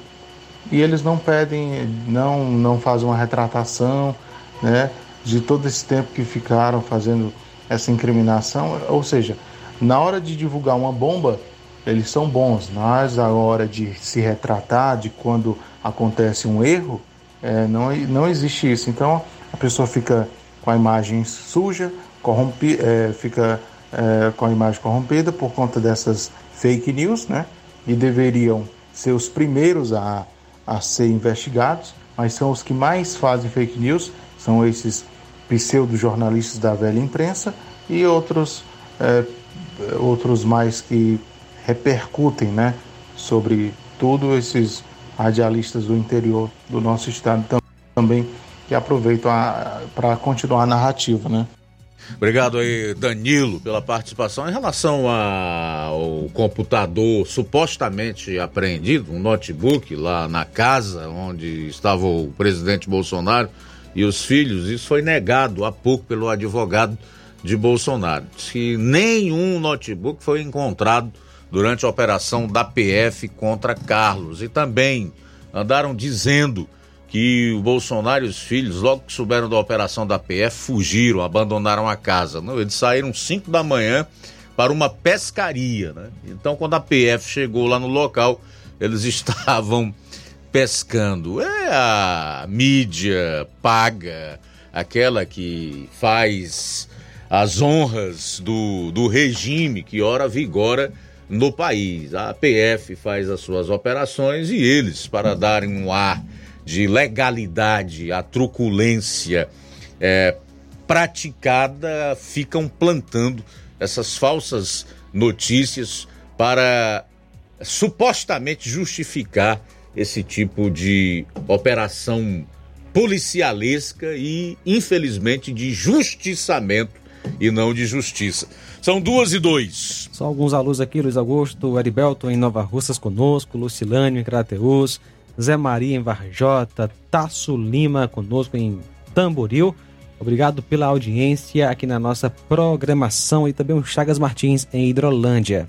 e eles não pedem, não não fazem uma retratação, né, de todo esse tempo que ficaram fazendo essa incriminação, ou seja, na hora de divulgar uma bomba, eles são bons, mas na hora de se retratar, de quando acontece um erro, é, não, não existe isso. Então a pessoa fica com a imagem suja, corrompe, é, fica é, com a imagem corrompida por conta dessas fake news, né? E deveriam ser os primeiros a, a ser investigados, mas são os que mais fazem fake news, são esses pseudo-jornalistas da velha imprensa e outros, é, outros mais que repercutem né, sobre tudo esses radialistas do interior do nosso estado também que aproveitam para continuar a narrativa, né? Obrigado aí, Danilo, pela participação. Em relação ao computador supostamente apreendido, um notebook lá na casa onde estava o presidente Bolsonaro e os filhos, isso foi negado há pouco pelo advogado de Bolsonaro. Diz que nenhum notebook foi encontrado durante a operação da PF contra Carlos. E também andaram dizendo que o Bolsonaro e os filhos, logo que souberam da operação da PF, fugiram, abandonaram a casa. Não, eles saíram 5 da manhã para uma pescaria. Né? Então, quando a PF chegou lá no local, eles estavam pescando. É a mídia paga, aquela que faz as honras do, do regime que ora vigora no país. A PF faz as suas operações e eles, para darem um ar de legalidade, a truculência é, praticada, ficam plantando essas falsas notícias para supostamente justificar esse tipo de operação policialesca e, infelizmente, de justiçamento e não de justiça. São duas e dois. Só alguns alunos aqui, Luiz Augusto, Heriberto em Nova Russas conosco, Lucilânio em Crateus, Zé Maria em Varjota, Tasso Lima conosco em Tamboril. Obrigado pela audiência aqui na nossa programação e também o Chagas Martins em Hidrolândia.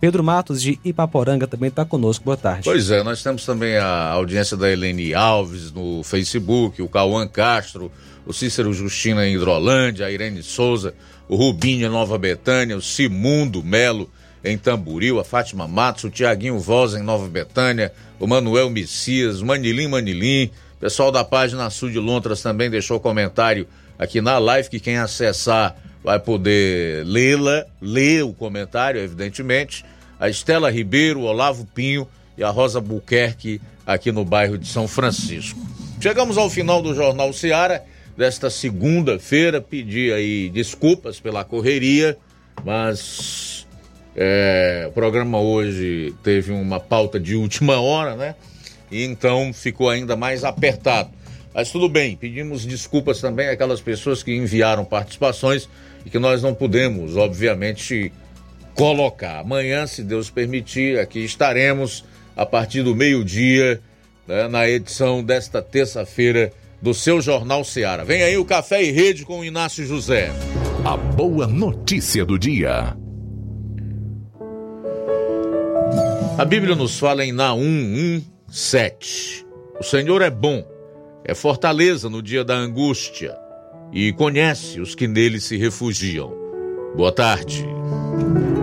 Pedro Matos de Ipaporanga também está conosco. Boa tarde. Pois é, nós temos também a audiência da Helene Alves no Facebook, o Cauã Castro, o Cícero Justina em Hidrolândia, a Irene Souza, o Rubinho em Nova Betânia, o Simundo Melo em Tamburil, a Fátima Matos, o Tiaguinho Voz em Nova Betânia, o Manuel Messias, Manilim Manilim, pessoal da página Sul de Lontras também deixou comentário aqui na live, que quem acessar vai poder lê-la, ler o comentário, evidentemente. A Estela Ribeiro, Olavo Pinho e a Rosa Buquerque aqui no bairro de São Francisco. Chegamos ao final do Jornal Seara desta segunda-feira. Pedi aí desculpas pela correria, mas é, o programa hoje teve uma pauta de última hora, né? E então ficou ainda mais apertado. Mas tudo bem, pedimos desculpas também àquelas pessoas que enviaram participações e que nós não pudemos, obviamente, colocar. Amanhã, se Deus permitir, aqui estaremos a partir do meio-dia, né, na edição desta terça-feira do seu Jornal Seara. Vem aí o Café e Rede com o Inácio José. A boa notícia do dia. A Bíblia nos fala em Naum 1:7. O Senhor é bom, é fortaleza no dia da angústia e conhece os que nele se refugiam. Boa tarde.